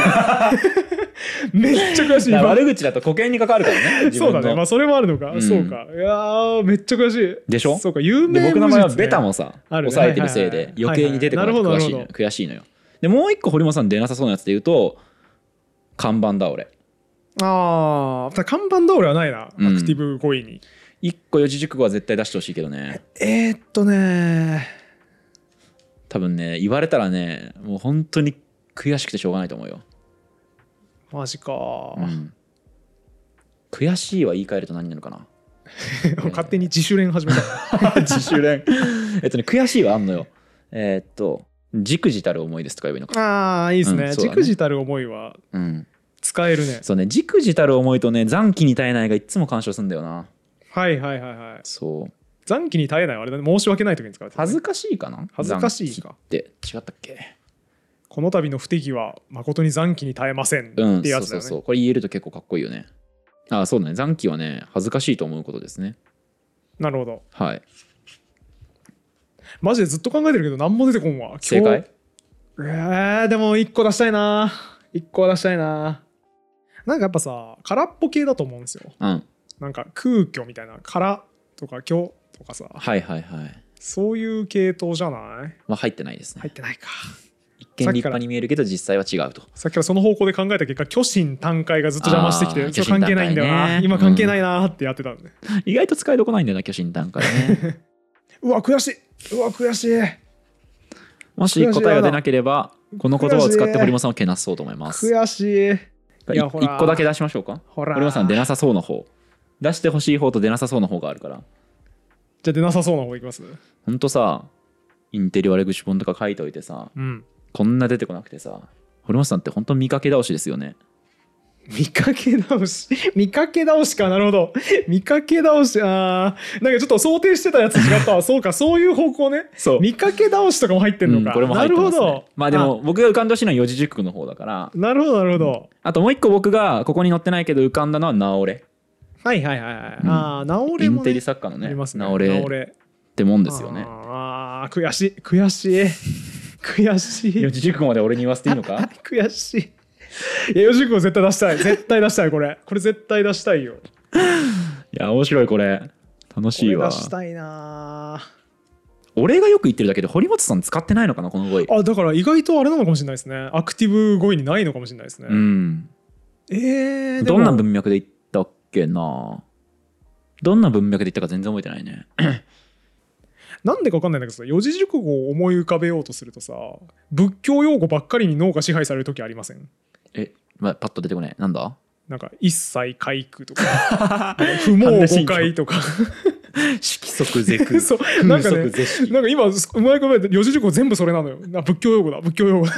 [SPEAKER 1] めっちゃ悔しい。
[SPEAKER 2] だから
[SPEAKER 1] 今
[SPEAKER 2] 悪口だと保険に関わるからね自
[SPEAKER 1] そう
[SPEAKER 2] 分の。
[SPEAKER 1] だねまあそれもあるのか、
[SPEAKER 2] うん。
[SPEAKER 1] そうか。いやーめっちゃ悔しい。
[SPEAKER 2] でしょ？
[SPEAKER 1] そうか。有名
[SPEAKER 2] で僕の場合はベタもさ、
[SPEAKER 1] あるね。
[SPEAKER 2] 抑えてるせいで
[SPEAKER 1] はいはいはい
[SPEAKER 2] 余計に出てこなくて
[SPEAKER 1] はいはい。
[SPEAKER 2] 悔しいのよ
[SPEAKER 1] なるほ
[SPEAKER 2] 悔しいのよ。でもう一個堀本さん出なさそうなやつで言うと看板倒れ
[SPEAKER 1] ああ看板倒れはないな、
[SPEAKER 2] うん。
[SPEAKER 1] アクティブ語彙に
[SPEAKER 2] 一個四字熟語は絶対出してほしいけどね。
[SPEAKER 1] えー、っとね。
[SPEAKER 2] 多分ね言われたらねもう本当に悔しくてしょうがないと思うよ、
[SPEAKER 1] マジか、
[SPEAKER 2] うん。悔しいは言い換えると何になるかな。
[SPEAKER 1] 勝手に自主練始めた。
[SPEAKER 2] 自主練。えっとね悔しいはあんのよ。えーっとじくじたる思いですとか言えばいいのか。
[SPEAKER 1] ああいいですね,、
[SPEAKER 2] うん
[SPEAKER 1] じくじたる思いは
[SPEAKER 2] うん。
[SPEAKER 1] 使えるね。
[SPEAKER 2] そうねじくじたる思いとね残機に耐えないがいつも干渉するんだよな
[SPEAKER 1] はいはいはいはい。
[SPEAKER 2] そう。
[SPEAKER 1] 残機に耐えないはあれだね。申し訳ない時に使うね。
[SPEAKER 2] 恥ずかしいかな？
[SPEAKER 1] 恥ずかしいか？
[SPEAKER 2] って。違ったっけ？
[SPEAKER 1] この度の不手際は誠に残機に耐えません
[SPEAKER 2] うん
[SPEAKER 1] ってやつだよね、
[SPEAKER 2] そうそうそう。これ言えると結構かっこいいよね。あそうだね。残機はね恥ずかしいと思うことですね。
[SPEAKER 1] なるほど。
[SPEAKER 2] はい。
[SPEAKER 1] マジでずっと考えてるけど何も出てこんわ。
[SPEAKER 2] 正解？
[SPEAKER 1] えー、でも1個出したいな。1個は出したいな。なんかやっぱさ空っぽ系だと思うんですよ。
[SPEAKER 2] うん
[SPEAKER 1] なんか空虚みたいな空とか虚とかさ
[SPEAKER 2] はいはいはい。
[SPEAKER 1] そういう系統じゃない？
[SPEAKER 2] まあ入ってないですね。
[SPEAKER 1] 入ってないか。
[SPEAKER 2] 一見立派に見えるけど実際は違うと。
[SPEAKER 1] さっきからその方向で考えた結果虚心坦懐がずっと邪魔してきて関係ないんだよな、
[SPEAKER 2] ね。
[SPEAKER 1] 今関係ないなーってやってたんで、
[SPEAKER 2] 意外と使いどこないんだよな巨神段階ね。
[SPEAKER 1] うわ悔しい。うわ悔しい。
[SPEAKER 2] もし答えが出なければこの言葉を使って堀本さんをけなそうと思います。
[SPEAKER 1] 悔しい。い
[SPEAKER 2] 一個だけ出しましょうか。堀本さん出なさそうな方出してほしい方と出なさそうな方があるから。
[SPEAKER 1] じゃあ出なさそうな方いきます？
[SPEAKER 2] ほんとさインテリ悪口本とか書いておいてさ
[SPEAKER 1] うん。
[SPEAKER 2] こんな出てこなくてさ堀本さんって本当見かけ倒しですよね。
[SPEAKER 1] 見かけ倒し？見かけ倒しか？なるほど。見かけ倒しあー。なんかちょっと想定してたやつ違ったわ。そうかそういう方向ね。
[SPEAKER 2] そう。
[SPEAKER 1] 見かけ倒しとかも入ってんのか、
[SPEAKER 2] うんこれも入ってます、ね、
[SPEAKER 1] なるほど。
[SPEAKER 2] まあでも僕が浮かんでほしいのは四字熟語の方だから。
[SPEAKER 1] なるほどなるほど、
[SPEAKER 2] あともう一個僕がここに載ってないけど浮かんだのは直れ
[SPEAKER 1] はいはいはいはい、
[SPEAKER 2] うん。
[SPEAKER 1] ああ直れも、ね、
[SPEAKER 2] インテリ作家のね
[SPEAKER 1] ありますね。
[SPEAKER 2] 直れってもんですよね。
[SPEAKER 1] ああ悔しい悔しい。悔しい。
[SPEAKER 2] 四字熟語まで俺に言わせていいのか？
[SPEAKER 1] 悔しい。いや四字熟語絶対出したい。絶対出したいこれ。これ絶対出したいよ。
[SPEAKER 2] いや面白いこれ。楽しいわ。
[SPEAKER 1] したいな
[SPEAKER 2] 俺がよく言ってるだけで堀本さん使ってないのかなこの語彙。
[SPEAKER 1] あだから意外とあれなのかもしれないですね。アクティブ語彙にないのかもしれないですね、
[SPEAKER 2] うん。
[SPEAKER 1] えー、で
[SPEAKER 2] ど
[SPEAKER 1] も
[SPEAKER 2] んな文脈で言ったっけな。どんな文脈で言ったか全然覚えてないね。
[SPEAKER 1] なんでか分かんないんだけどさ四字熟語を思い浮かべようとするとさ仏教用語ばっかりに脳が支配される時ありません？
[SPEAKER 2] え、まあ、パッと出てこない。なんだ？
[SPEAKER 1] なんか一切回復とか。不毛誤解とか。
[SPEAKER 2] 色即是空。
[SPEAKER 1] そう。なんかねなんか今うまいこと四字熟語全部それなのよ。な仏教用語だ。仏教用語だ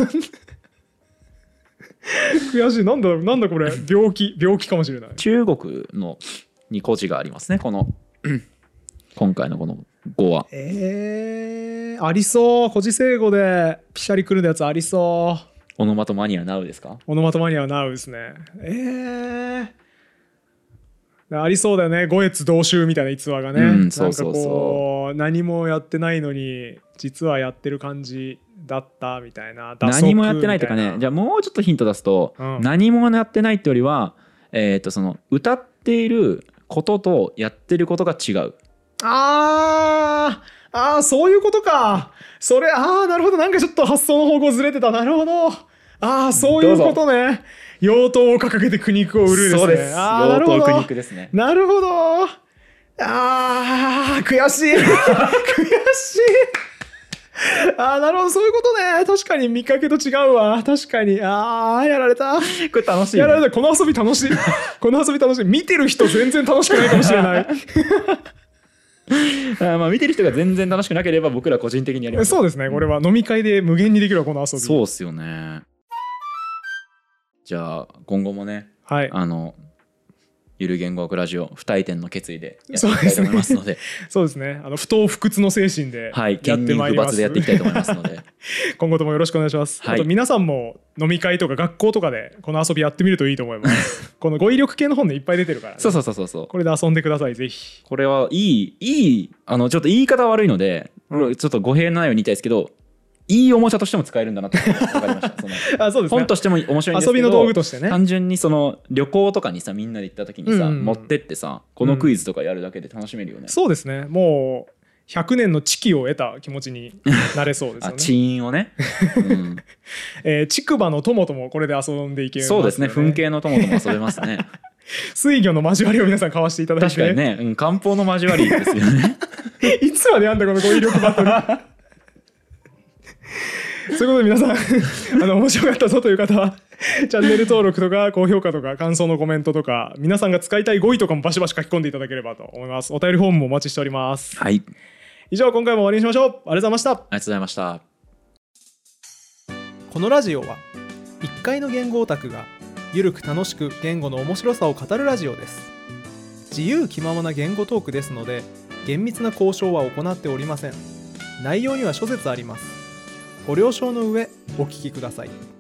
[SPEAKER 1] 悔しい。なんだなんだこれ。病気病気かもしれない。
[SPEAKER 2] 中国のに故事がありますね。このうん今回のこの語は
[SPEAKER 1] えー、ありそう。古事成語でピシャリくるやつありそう。
[SPEAKER 2] オノマトマニアナウですか？
[SPEAKER 1] オノマトマニアはナウですね。えー、ありそうだよね。五越同州みたいな逸話がね、
[SPEAKER 2] うんそうそうそう。
[SPEAKER 1] なんかこう何もやってないのに実はやってる感じだったみたいな
[SPEAKER 2] 何もやってないとかねじゃあもうちょっとヒント出すと、
[SPEAKER 1] うん。
[SPEAKER 2] 何もやってないってよりは、えー、とその歌っていることとやってることが違う。
[SPEAKER 1] あーあーそういうことか。それああなるほど。なんかちょっと発想の方向ずれてた。なるほど。ああそういうことね。用途を掲げて苦肉を売るですね。
[SPEAKER 2] そうです。
[SPEAKER 1] あーなるほど。
[SPEAKER 2] 用途苦肉ですね。
[SPEAKER 1] なるほど。あー悔しい。悔しいあーなるほどそういうことね。確かに見かけと違うわ。確かに。あーやられた。
[SPEAKER 2] これ楽しい、
[SPEAKER 1] やられ
[SPEAKER 2] ね、
[SPEAKER 1] た。この遊び楽しい。この遊び楽しい。見てる人全然楽しくないかもしれない。
[SPEAKER 2] あまあ見てる人が全然楽しくなければ僕ら個人的にやります。
[SPEAKER 1] そうですね。これは飲み会で無限にできるわこの遊び。
[SPEAKER 2] そうっすよね。じゃあ今後もね
[SPEAKER 1] はい。
[SPEAKER 2] あのゆる言語学ラジオ不退転の決意 でやっていきたいと思いますので。
[SPEAKER 1] そうですね。あの不当不屈の精神で
[SPEAKER 2] はい
[SPEAKER 1] や
[SPEAKER 2] 兼任不
[SPEAKER 1] ってまいります。
[SPEAKER 2] 罰でやっていきたいと思いますので。
[SPEAKER 1] 今後ともよろしくお願いします、
[SPEAKER 2] はい。
[SPEAKER 1] あと皆さんも飲み会とか学校とかでこの遊びやってみるといいと思います。この語彙力系の本でいっぱい出てるからね、
[SPEAKER 2] そうそうそうそうそう。
[SPEAKER 1] これで遊んでくださいぜひ。
[SPEAKER 2] これはいいいいあのちょっと言い方悪いので、
[SPEAKER 1] うん。
[SPEAKER 2] ちょっと語弊のないように言いたいですけどいいおもちゃとしても使えるんだなって分かりました。
[SPEAKER 1] あそうですね。
[SPEAKER 2] 本としても面白いんですけど
[SPEAKER 1] 遊びの道具としてね。
[SPEAKER 2] 単純にその旅行とかにさみんなで行った時にさ、
[SPEAKER 1] うん。うん
[SPEAKER 2] 持ってってさこのクイズとかやるだけで楽しめるよね、
[SPEAKER 1] そうですね。もう100年の知識を得た気持ちになれそうですよね。
[SPEAKER 2] あチーンをね、うん、
[SPEAKER 1] えー、竹馬の友ともこれで遊んでいけますよ
[SPEAKER 2] そうですね。噴景の友とも遊べますね。
[SPEAKER 1] 水魚の交わりを皆さん交わしていただいて
[SPEAKER 2] 確かにね、うん、漢方の交わりですよね。
[SPEAKER 1] いつまでやんだこの語彙力バトル そういうことで皆さん あの面白かったぞという方はチャンネル登録とか高評価とか感想のコメントとか皆さんが使いたい語彙とかもバシバシ書き込んでいただければと思います。お便りフォームもお待ちしております。
[SPEAKER 2] はい。あり
[SPEAKER 1] 以上今回も終わりにしましょう。ありがとうございました。
[SPEAKER 2] がとうございました。
[SPEAKER 1] このラジオは1階の言語オタクがゆるく楽しく言語の面白さを語るラジオです。自由気ままな言語トークですので厳密な交渉は行っておりません。内容には諸説ありますご了承の上お聞きください。